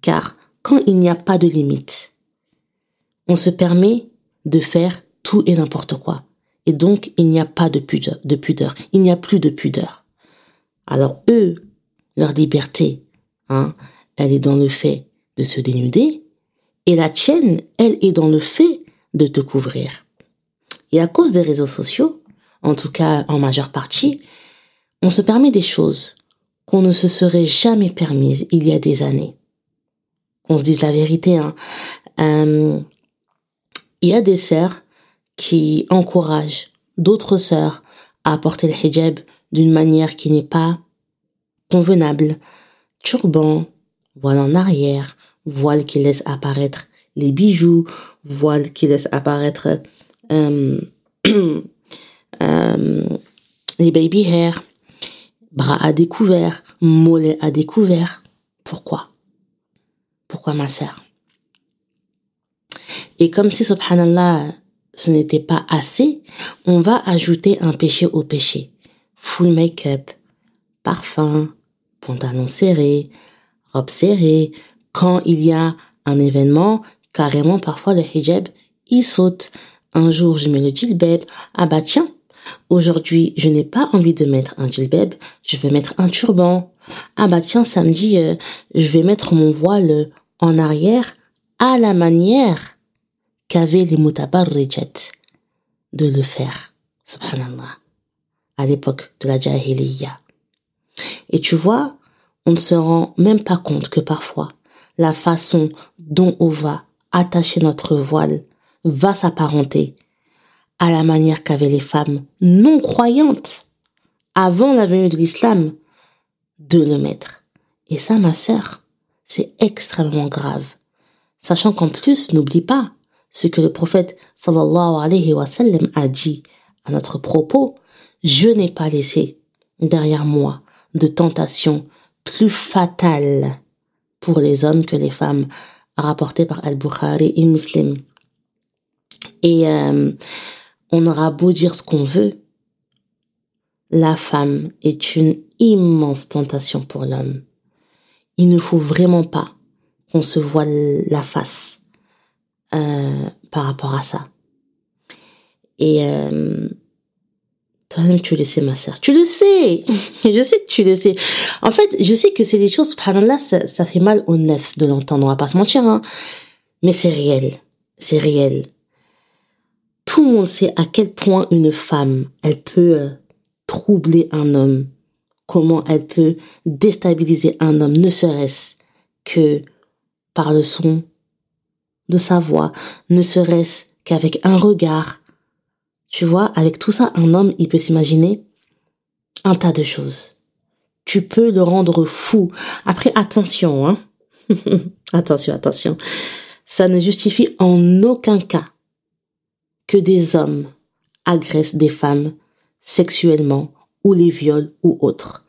Car quand il n'y a pas de limite, on se permet de faire tout et n'importe quoi. Et donc, il n'y a pas de pudeur, de pudeur. Il n'y a plus de pudeur. Alors eux, leur liberté, hein, elle est dans le fait de se dénuder, et la tienne, elle est dans le fait de te couvrir. Et à cause des réseaux sociaux, en tout cas en majeure partie, on se permet des choses qu'on ne se serait jamais permises il y a des années. Qu'on se dise la vérité, hein. Euh, il y a des sœurs qui encouragent d'autres sœurs à porter le hijab d'une manière qui n'est pas convenable. Turban, voile en arrière, voile qui laisse apparaître les bijoux, voile qui laisse apparaître euh, *clears throat* euh, les baby hair, bras à découvert, mollets à découvert. Pourquoi? Pourquoi ma sœur? Et comme si, subhanallah, ce n'était pas assez, on va ajouter un péché au péché. Full make-up, parfum, pantalon serré, robe serrée. Quand il y a un événement, carrément parfois le hijab, il saute. Un jour, je mets le jilbab. Ah bah tiens, aujourd'hui, je n'ai pas envie de mettre un jilbab, je vais mettre un turban. Ah bah tiens, samedi, euh, je vais mettre mon voile en arrière à la manière qu'avaient les mutabarrijat de le faire. Subhanallah. À l'époque de la jahiliya. Et tu vois, on ne se rend même pas compte que parfois, la façon dont on va attacher notre voile va s'apparenter à la manière qu'avaient les femmes non croyantes avant la venue de l'islam de le mettre. Et ça, ma sœur, c'est extrêmement grave. Sachant qu'en plus, n'oublie pas ce que le prophète sallallahu alayhi wa sallam a dit à notre propos, je n'ai pas laissé derrière moi de tentation plus fatale pour les hommes que les femmes, rapporté par Al-Bukhari et Muslim. Et euh, on aura beau dire ce qu'on veut, la femme est une immense tentation pour l'homme. Il ne faut vraiment pas qu'on se voile la face euh, par rapport à ça. Et euh, toi-même, tu le sais, ma sœur. Tu le sais. *laughs* je sais que tu le sais. En fait, je sais que c'est des choses, subhanallah, ça, ça fait mal au nefs de l'entendre. On va pas se mentir, hein. Mais c'est réel. C'est réel. Tout le monde sait à quel point une femme, elle peut euh, troubler un homme. Comment elle peut déstabiliser un homme, ne serait-ce que par le son de sa voix, ne serait-ce qu'avec un regard, tu vois, avec tout ça, un homme, il peut s'imaginer un tas de choses. Tu peux le rendre fou. Après, attention, hein. *laughs* attention, attention. Ça ne justifie en aucun cas que des hommes agressent des femmes sexuellement ou les violent ou autres.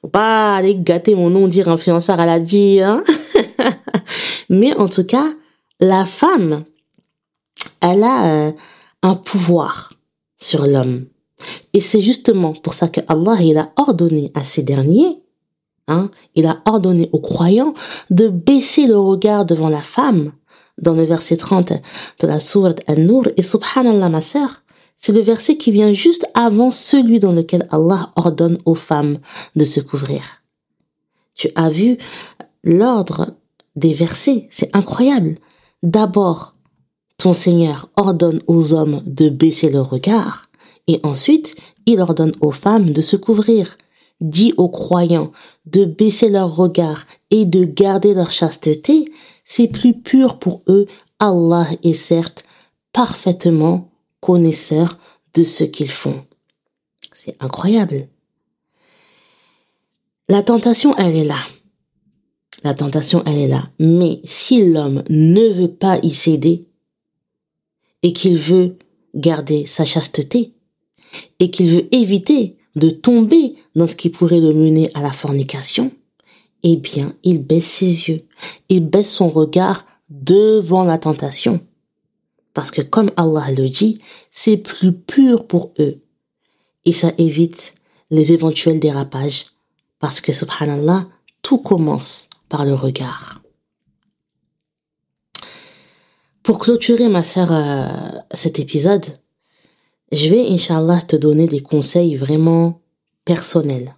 Faut pas aller gâter mon nom, dire influenceur à la dit, hein. *laughs* Mais en tout cas, la femme, elle a euh, un pouvoir sur l'homme. Et c'est justement pour ça que Allah il a ordonné à ces derniers, hein, il a ordonné aux croyants de baisser le regard devant la femme dans le verset 30 de la sourate An-Nur. Et subhanallah ma sœur, c'est le verset qui vient juste avant celui dans lequel Allah ordonne aux femmes de se couvrir. Tu as vu l'ordre des versets, c'est incroyable. D'abord, ton Seigneur ordonne aux hommes de baisser leur regard, et ensuite il ordonne aux femmes de se couvrir, dit aux croyants de baisser leur regard et de garder leur chasteté, c'est plus pur pour eux. Allah est certes parfaitement connaisseur de ce qu'ils font. C'est incroyable. La tentation, elle est là. La tentation, elle est là. Mais si l'homme ne veut pas y céder et qu'il veut garder sa chasteté et qu'il veut éviter de tomber dans ce qui pourrait le mener à la fornication, eh bien, il baisse ses yeux, il baisse son regard devant la tentation. Parce que comme Allah le dit, c'est plus pur pour eux. Et ça évite les éventuels dérapages. Parce que subhanallah, tout commence par le regard. Pour clôturer, ma sœur, euh, cet épisode, je vais, inshallah, te donner des conseils vraiment personnels.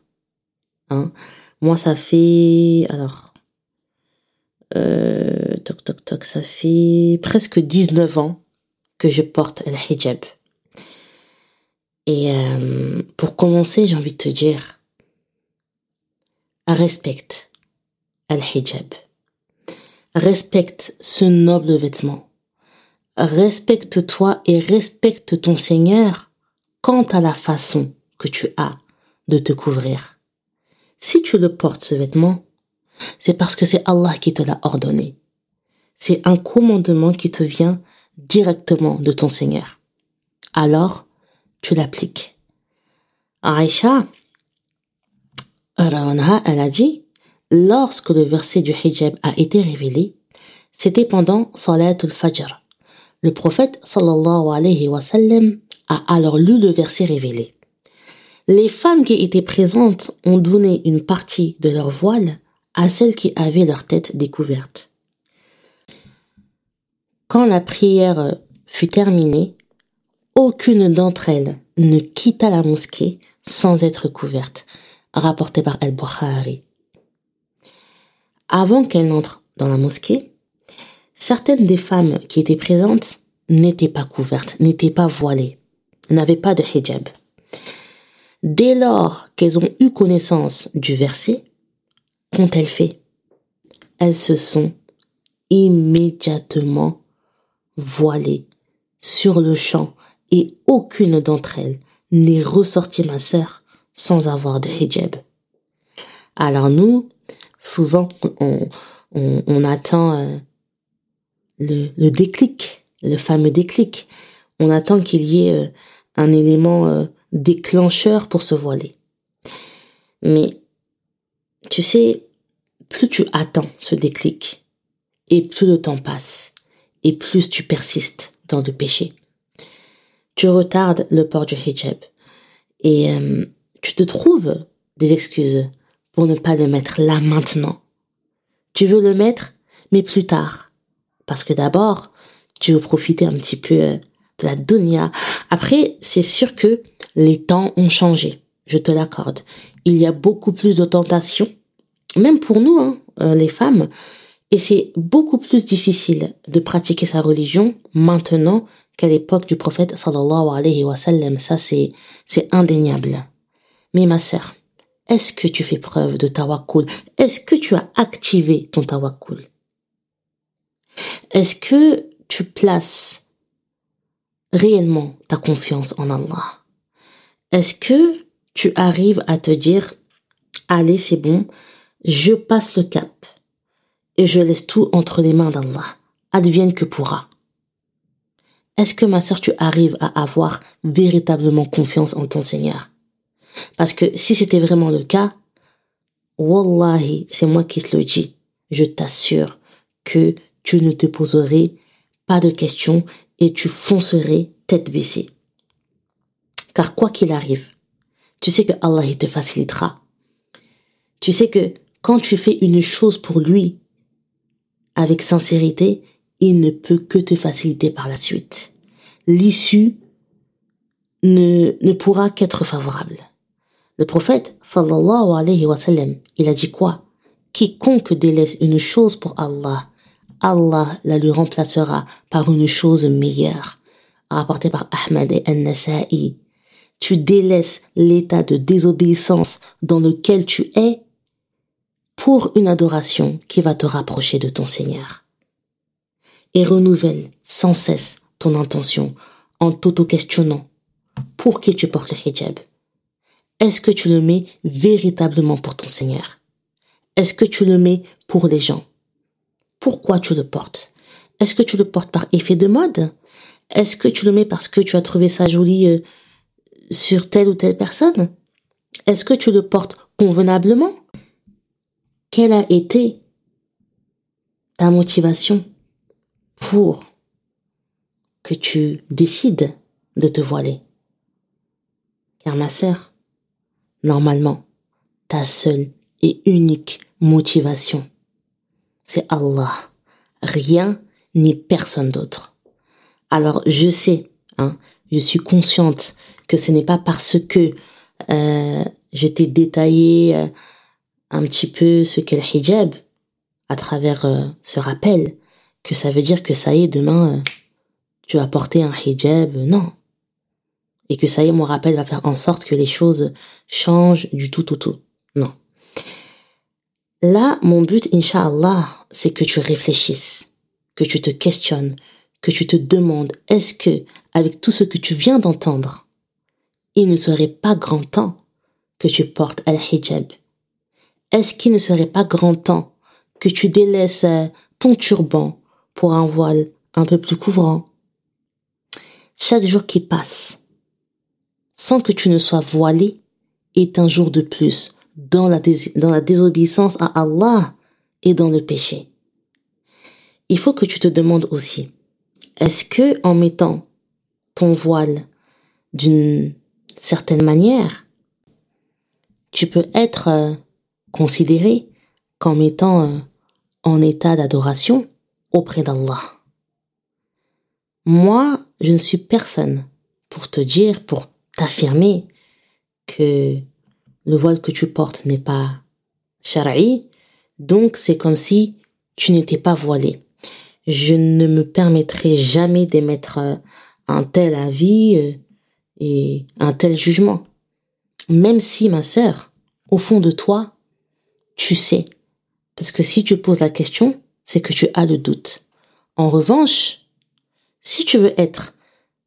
Hein. Moi, ça fait, alors, euh, toc, toc, toc, ça fait presque 19 ans que je porte le hijab. Et euh, pour commencer, j'ai envie de te dire, respecte le hijab. Respecte ce noble vêtement respecte-toi et respecte ton Seigneur quant à la façon que tu as de te couvrir. Si tu le portes ce vêtement, c'est parce que c'est Allah qui te l'a ordonné. C'est un commandement qui te vient directement de ton Seigneur. Alors, tu l'appliques. Aïcha, elle a dit, lorsque le verset du hijab a été révélé, c'était pendant Salat al-Fajr. Le prophète sallallahu alayhi wa sallam a alors lu le verset révélé. Les femmes qui étaient présentes ont donné une partie de leur voile à celles qui avaient leur tête découverte. Quand la prière fut terminée, aucune d'entre elles ne quitta la mosquée sans être couverte, rapporté par Al-Bukhari. Avant qu'elle n'entre dans la mosquée, Certaines des femmes qui étaient présentes n'étaient pas couvertes, n'étaient pas voilées, n'avaient pas de hijab. Dès lors qu'elles ont eu connaissance du verset, qu'ont-elles fait? Elles se sont immédiatement voilées sur le champ et aucune d'entre elles n'est ressortie, ma sœur, sans avoir de hijab. Alors nous, souvent, on, attend euh, le, déclic, le fameux déclic. On attend qu'il y ait euh, un élément euh, déclencheur pour se voiler. Mais tu sais, plus tu attends ce déclic, et plus le temps passe, et plus tu persistes dans le péché. Tu retardes le port du hijab, et euh, tu te trouves des excuses pour ne pas le mettre là maintenant. Tu veux le mettre, mais plus tard. Parce que d'abord, tu veux profiter un petit peu euh, de la dunya. Après, c'est sûr que les temps ont changé. Je te l'accorde. Il y a beaucoup plus de tentations, même pour nous, hein, euh, les femmes. Et c'est beaucoup plus difficile de pratiquer sa religion maintenant qu'à l'époque du prophète sallallahu alayhi wa sallam. Ça, c'est, c'est indéniable. Mais ma sœur, est-ce que tu fais preuve de tawakkul? Est-ce que tu as activé ton tawakkul? Est-ce que tu places réellement ta confiance en Allah? Est-ce que tu arrives à te dire, allez, c'est bon, je passe le cap et je laisse tout entre les mains d'Allah, advienne que pourra. Est-ce que ma sœur, tu arrives à avoir véritablement confiance en ton Seigneur? Parce que si c'était vraiment le cas, Wallahi, c'est moi qui te le dis, je t'assure que tu ne te poserais pas de questions et tu foncerais tête baissée. Car quoi qu'il arrive, tu sais que Allah te facilitera. Tu sais que quand tu fais une chose pour lui avec sincérité, il ne peut que te faciliter par la suite. L'issue ne, ne pourra qu'être favorable. Le prophète, sallallahu alayhi wa sallam, il a dit quoi? Quiconque délaisse une chose pour Allah Allah la lui remplacera par une chose meilleure. Rapporté par Ahmed et An-Nasa'i. Tu délaisses l'état de désobéissance dans lequel tu es pour une adoration qui va te rapprocher de ton Seigneur. Et renouvelle sans cesse ton intention en t'auto-questionnant pour qui tu portes le hijab. Est-ce que tu le mets véritablement pour ton Seigneur? Est-ce que tu le mets pour les gens? Pourquoi tu le portes? Est-ce que tu le portes par effet de mode? Est-ce que tu le mets parce que tu as trouvé ça joli euh, sur telle ou telle personne? Est-ce que tu le portes convenablement? Quelle a été ta motivation pour que tu décides de te voiler? Car ma sœur, normalement, ta seule et unique motivation, c'est Allah, rien ni personne d'autre. Alors je sais, hein, je suis consciente que ce n'est pas parce que euh, je t'ai détaillé euh, un petit peu ce qu'est le hijab à travers euh, ce rappel que ça veut dire que ça y est, demain, euh, tu vas porter un hijab. Non. Et que ça y est, mon rappel va faire en sorte que les choses changent du tout, tout, tout. Non. Là, mon but, Inch'Allah, c'est que tu réfléchisses, que tu te questionnes, que tu te demandes, est-ce que, avec tout ce que tu viens d'entendre, il ne serait pas grand temps que tu portes al-hijab? Est-ce qu'il ne serait pas grand temps que tu délaisses euh, ton turban pour un voile un peu plus couvrant? Chaque jour qui passe, sans que tu ne sois voilé, est un jour de plus dans la, dans la désobéissance à Allah et dans le péché. Il faut que tu te demandes aussi, est-ce que en mettant ton voile d'une certaine manière, tu peux être euh, considéré comme étant euh, en état d'adoration auprès d'Allah? Moi, je ne suis personne pour te dire, pour t'affirmer que le voile que tu portes n'est pas shara'i, donc c'est comme si tu n'étais pas voilé. Je ne me permettrai jamais d'émettre euh, un tel avis euh, et un tel jugement. Même si, ma sœur, au fond de toi, tu sais. Parce que si tu poses la question, c'est que tu as le doute. En revanche, si tu veux être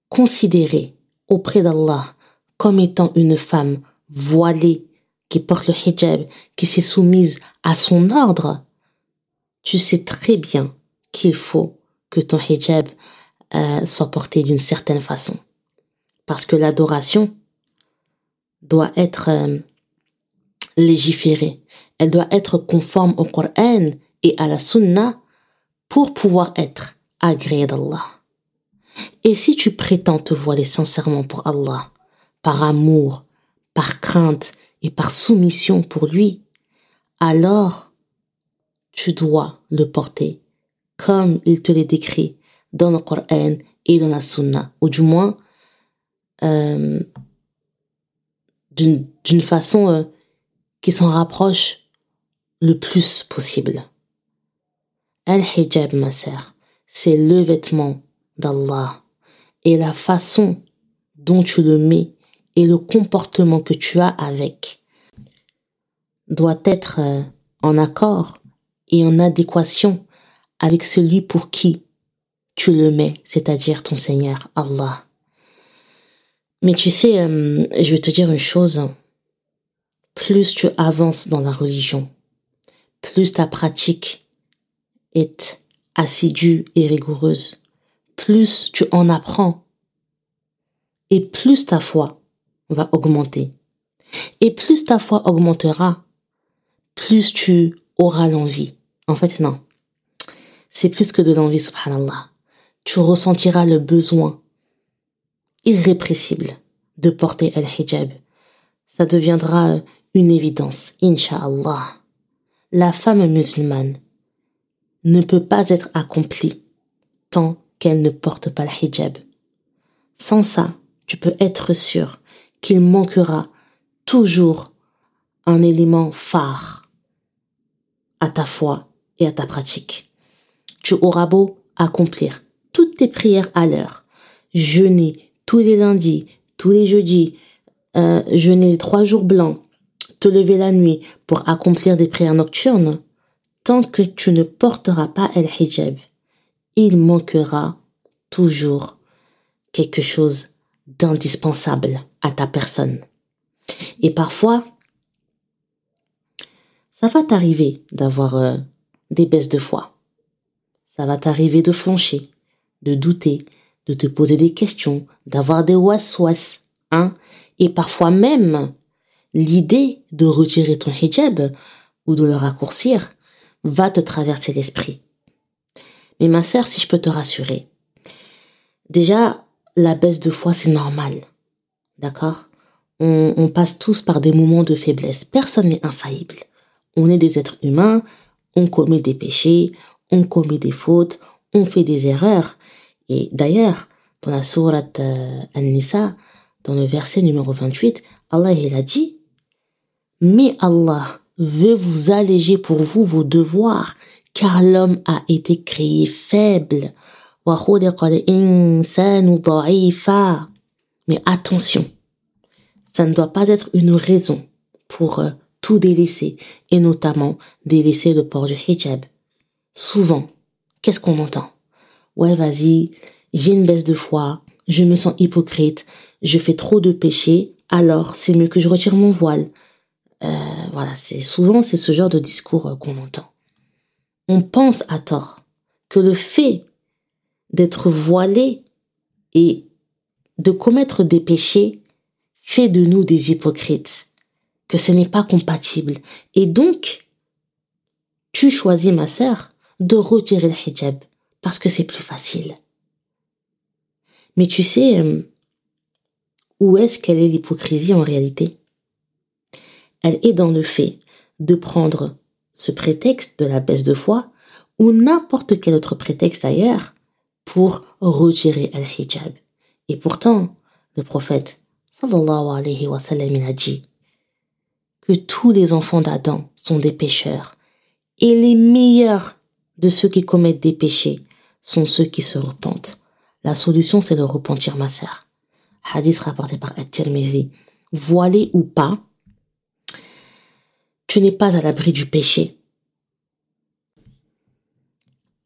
considéré auprès d'Allah comme étant une femme voilée, qui porte le hijab, qui s'est soumise à son ordre, tu sais très bien qu'il faut que ton hijab euh, soit porté d'une certaine façon. Parce que l'adoration doit être euh, légiférée. Elle doit être conforme au Coran et à la Sunna pour pouvoir être agréée d'Allah. Et si tu prétends te voiler sincèrement pour Allah, par amour, par crainte et par soumission pour lui, alors tu dois le porter comme il te l'est décrit dans le Coran et dans la Sunna, ou du moins euh, d'une façon euh, qui s'en rapproche le plus possible. Al-hijab, ma sœur, c'est le vêtement d'Allah et la façon dont tu le mets et le comportement que tu as avec doit être euh, en accord et en adéquation avec celui pour qui tu le mets, c'est-à-dire ton Seigneur Allah. Mais tu sais, euh, je vais te dire une chose, plus tu avances dans la religion, plus ta pratique est assidue et rigoureuse, plus tu en apprends et plus ta foi va augmenter. Et plus ta foi augmentera, plus tu auras l'envie. En fait, non. C'est plus que de l'envie, subhanallah. Tu ressentiras le besoin irrépressible de porter el hijab. Ça deviendra une évidence, inshallah. La femme musulmane ne peut pas être accomplie tant qu'elle ne porte pas le hijab. Sans ça, tu peux être sûr qu'il manquera toujours un élément phare à ta foi et à ta pratique. Tu auras beau accomplir toutes tes prières à l'heure, jeûner tous les lundis, tous les jeudis, euh, jeûner les trois jours blancs, te lever la nuit pour accomplir des prières nocturnes, tant que tu ne porteras pas el hijab, il manquera toujours quelque chose d'indispensable à ta personne. Et parfois, Ça va t'arriver d'avoir euh, des baisses de foi. Ça va t'arriver de flancher, de douter, de te poser des questions, d'avoir des was-was, hein, et parfois même l'idée de retirer ton hijab ou de le raccourcir va te traverser l'esprit. Mais ma sœur, si je peux te rassurer, déjà, la baisse de foi, c'est normal. D'accord? On, on passe tous par des moments de faiblesse. Personne n'est infaillible. On est des êtres humains, on commet des péchés, on commet des fautes, on fait des erreurs. Et d'ailleurs, dans la sourate euh, An-Nisa, dans le verset numéro 28, Allah il a dit Mais Allah veut vous alléger pour vous vos devoirs, car l'homme a été créé faible. Mais attention, ça ne doit pas être une raison pour euh, tout délaisser, et notamment délaisser le port du hijab. Souvent, qu'est-ce qu'on entend? Ouais, vas-y, j'ai une baisse de foi, je me sens hypocrite, je fais trop de péchés, alors c'est mieux que je retire mon voile. Euh, voilà, c'est souvent c'est ce genre de discours euh, qu'on entend. On pense à tort que le fait d'être voilé et de commettre des péchés fait de nous des hypocrites, que ce n'est pas compatible. Et donc, tu choisis, ma sœur, de retirer le hijab parce que c'est plus facile. Mais tu sais, euh, où est-ce qu'elle est l'hypocrisie en réalité? Elle est dans le fait de prendre ce prétexte de la baisse de foi ou n'importe quel autre prétexte ailleurs pour retirer le hijab. Et pourtant, le prophète sallallahu alayhi wa sallam, a dit que tous les enfants d'Adam sont des pécheurs et les meilleurs de ceux qui commettent des péchés sont ceux qui se repentent. La solution, c'est le repentir, ma sœur. Hadith rapporté par At-Tirmidhi. Voilé ou pas, tu n'es pas à l'abri du péché.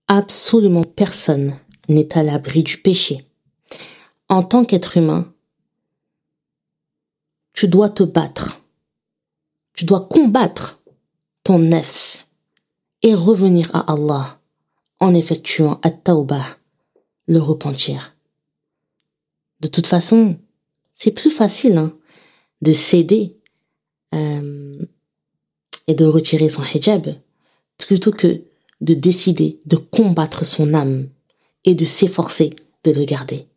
Absolument personne n'est à l'abri du péché. En tant qu'être humain, tu dois te battre. Tu dois combattre ton nefs et revenir à Allah en effectuant at-tawbah, le repentir. De toute façon, c'est plus facile hein, de céder euh, et de retirer son hijab plutôt que de décider de combattre son âme et de s'efforcer de le garder.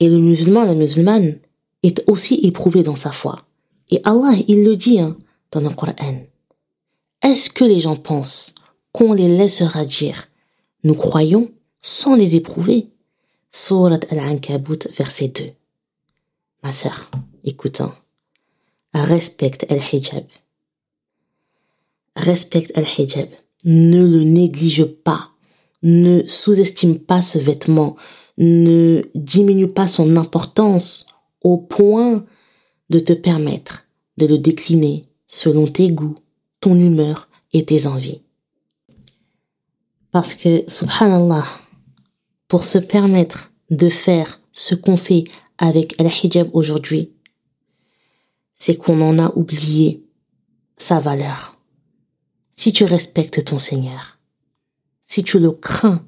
Et le musulman, la musulmane, est aussi éprouvé dans sa foi. Et Allah, il le dit hein, dans le Coran. Est-ce que les gens pensent qu'on les laissera dire Nous croyons sans les éprouver Surat Al-Ankabut, verset 2. Ma sœur, écoutant, respecte Al-Hijab. Respecte Al-Hijab. Ne le néglige pas. Ne sous-estime pas ce vêtement. Ne diminue pas son importance au point de te permettre de le décliner selon tes goûts, ton humeur et tes envies. Parce que, subhanallah, pour se permettre de faire ce qu'on fait avec al hijab aujourd'hui, c'est qu'on en a oublié sa valeur. Si tu respectes ton Seigneur, si tu le crains,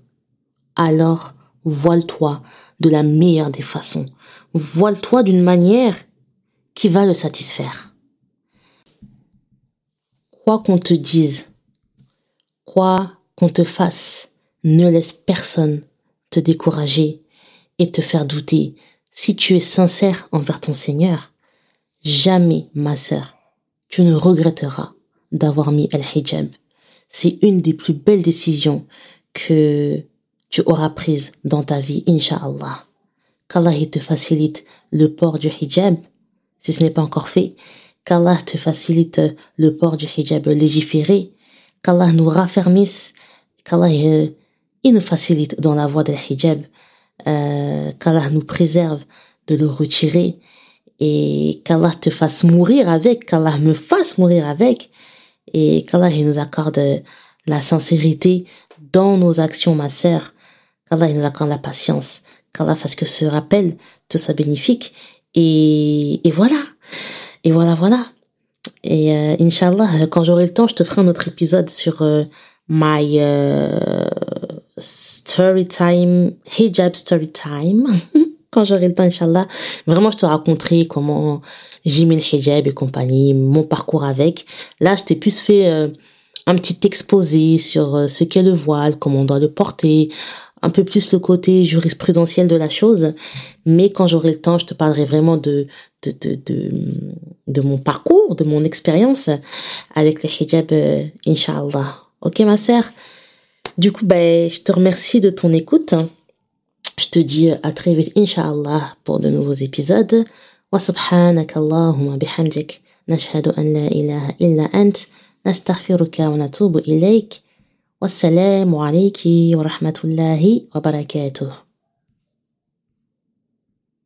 alors voile-toi de la meilleure des façons. Voile-toi d'une manière qui va le satisfaire. Quoi qu'on te dise, quoi qu'on te fasse, ne laisse personne te décourager et te faire douter. Si tu es sincère envers ton Seigneur, jamais, ma sœur, tu ne regretteras d'avoir mis al-hijab. C'est une des plus belles décisions que tu auras prise dans ta vie, Inch'Allah. Qu'Allah te facilite le port du hijab, si ce n'est pas encore fait. Qu'Allah te facilite le port du hijab légiféré. Qu'Allah nous raffermisse. Qu'Allah euh, nous facilite dans la voie du hijab. Euh, Qu'Allah nous préserve de le retirer. Et qu'Allah te fasse mourir avec. Qu'Allah me fasse mourir avec. Et qu'Allah nous accorde la sincérité dans nos actions, ma sœur qu'Allah nous accorde la patience, qu'Allah fasse que ce rappel te soit bénéfique. Et, et voilà. Et voilà, voilà. Et euh, Inch'Allah, quand j'aurai le temps, je te ferai un autre épisode sur euh, my euh, story time, hijab story time. *laughs* quand j'aurai le temps, Inch'Allah, vraiment, je te raconterai comment j'ai mis le hijab et compagnie, mon parcours avec. Là, je t'ai plus fait euh, un petit exposé sur euh, ce qu'est le voile, comment on doit le porter, un peu plus le côté jurisprudentiel de la chose. Mais quand j'aurai le temps, je te parlerai vraiment de, de, de, de, de mon parcours, de mon expérience avec le hijab, euh, Inch'Allah. Ok, ma sœur? Du coup, ben, je te remercie de ton écoute. Je te dis à très vite, Inch'Allah, pour de nouveaux épisodes. وسبحانك اللهم بحمدك نشهد أن لا إله إلا أنت نستغفرك ونتوب إليك والسلام عليك ورحمة الله وبركاته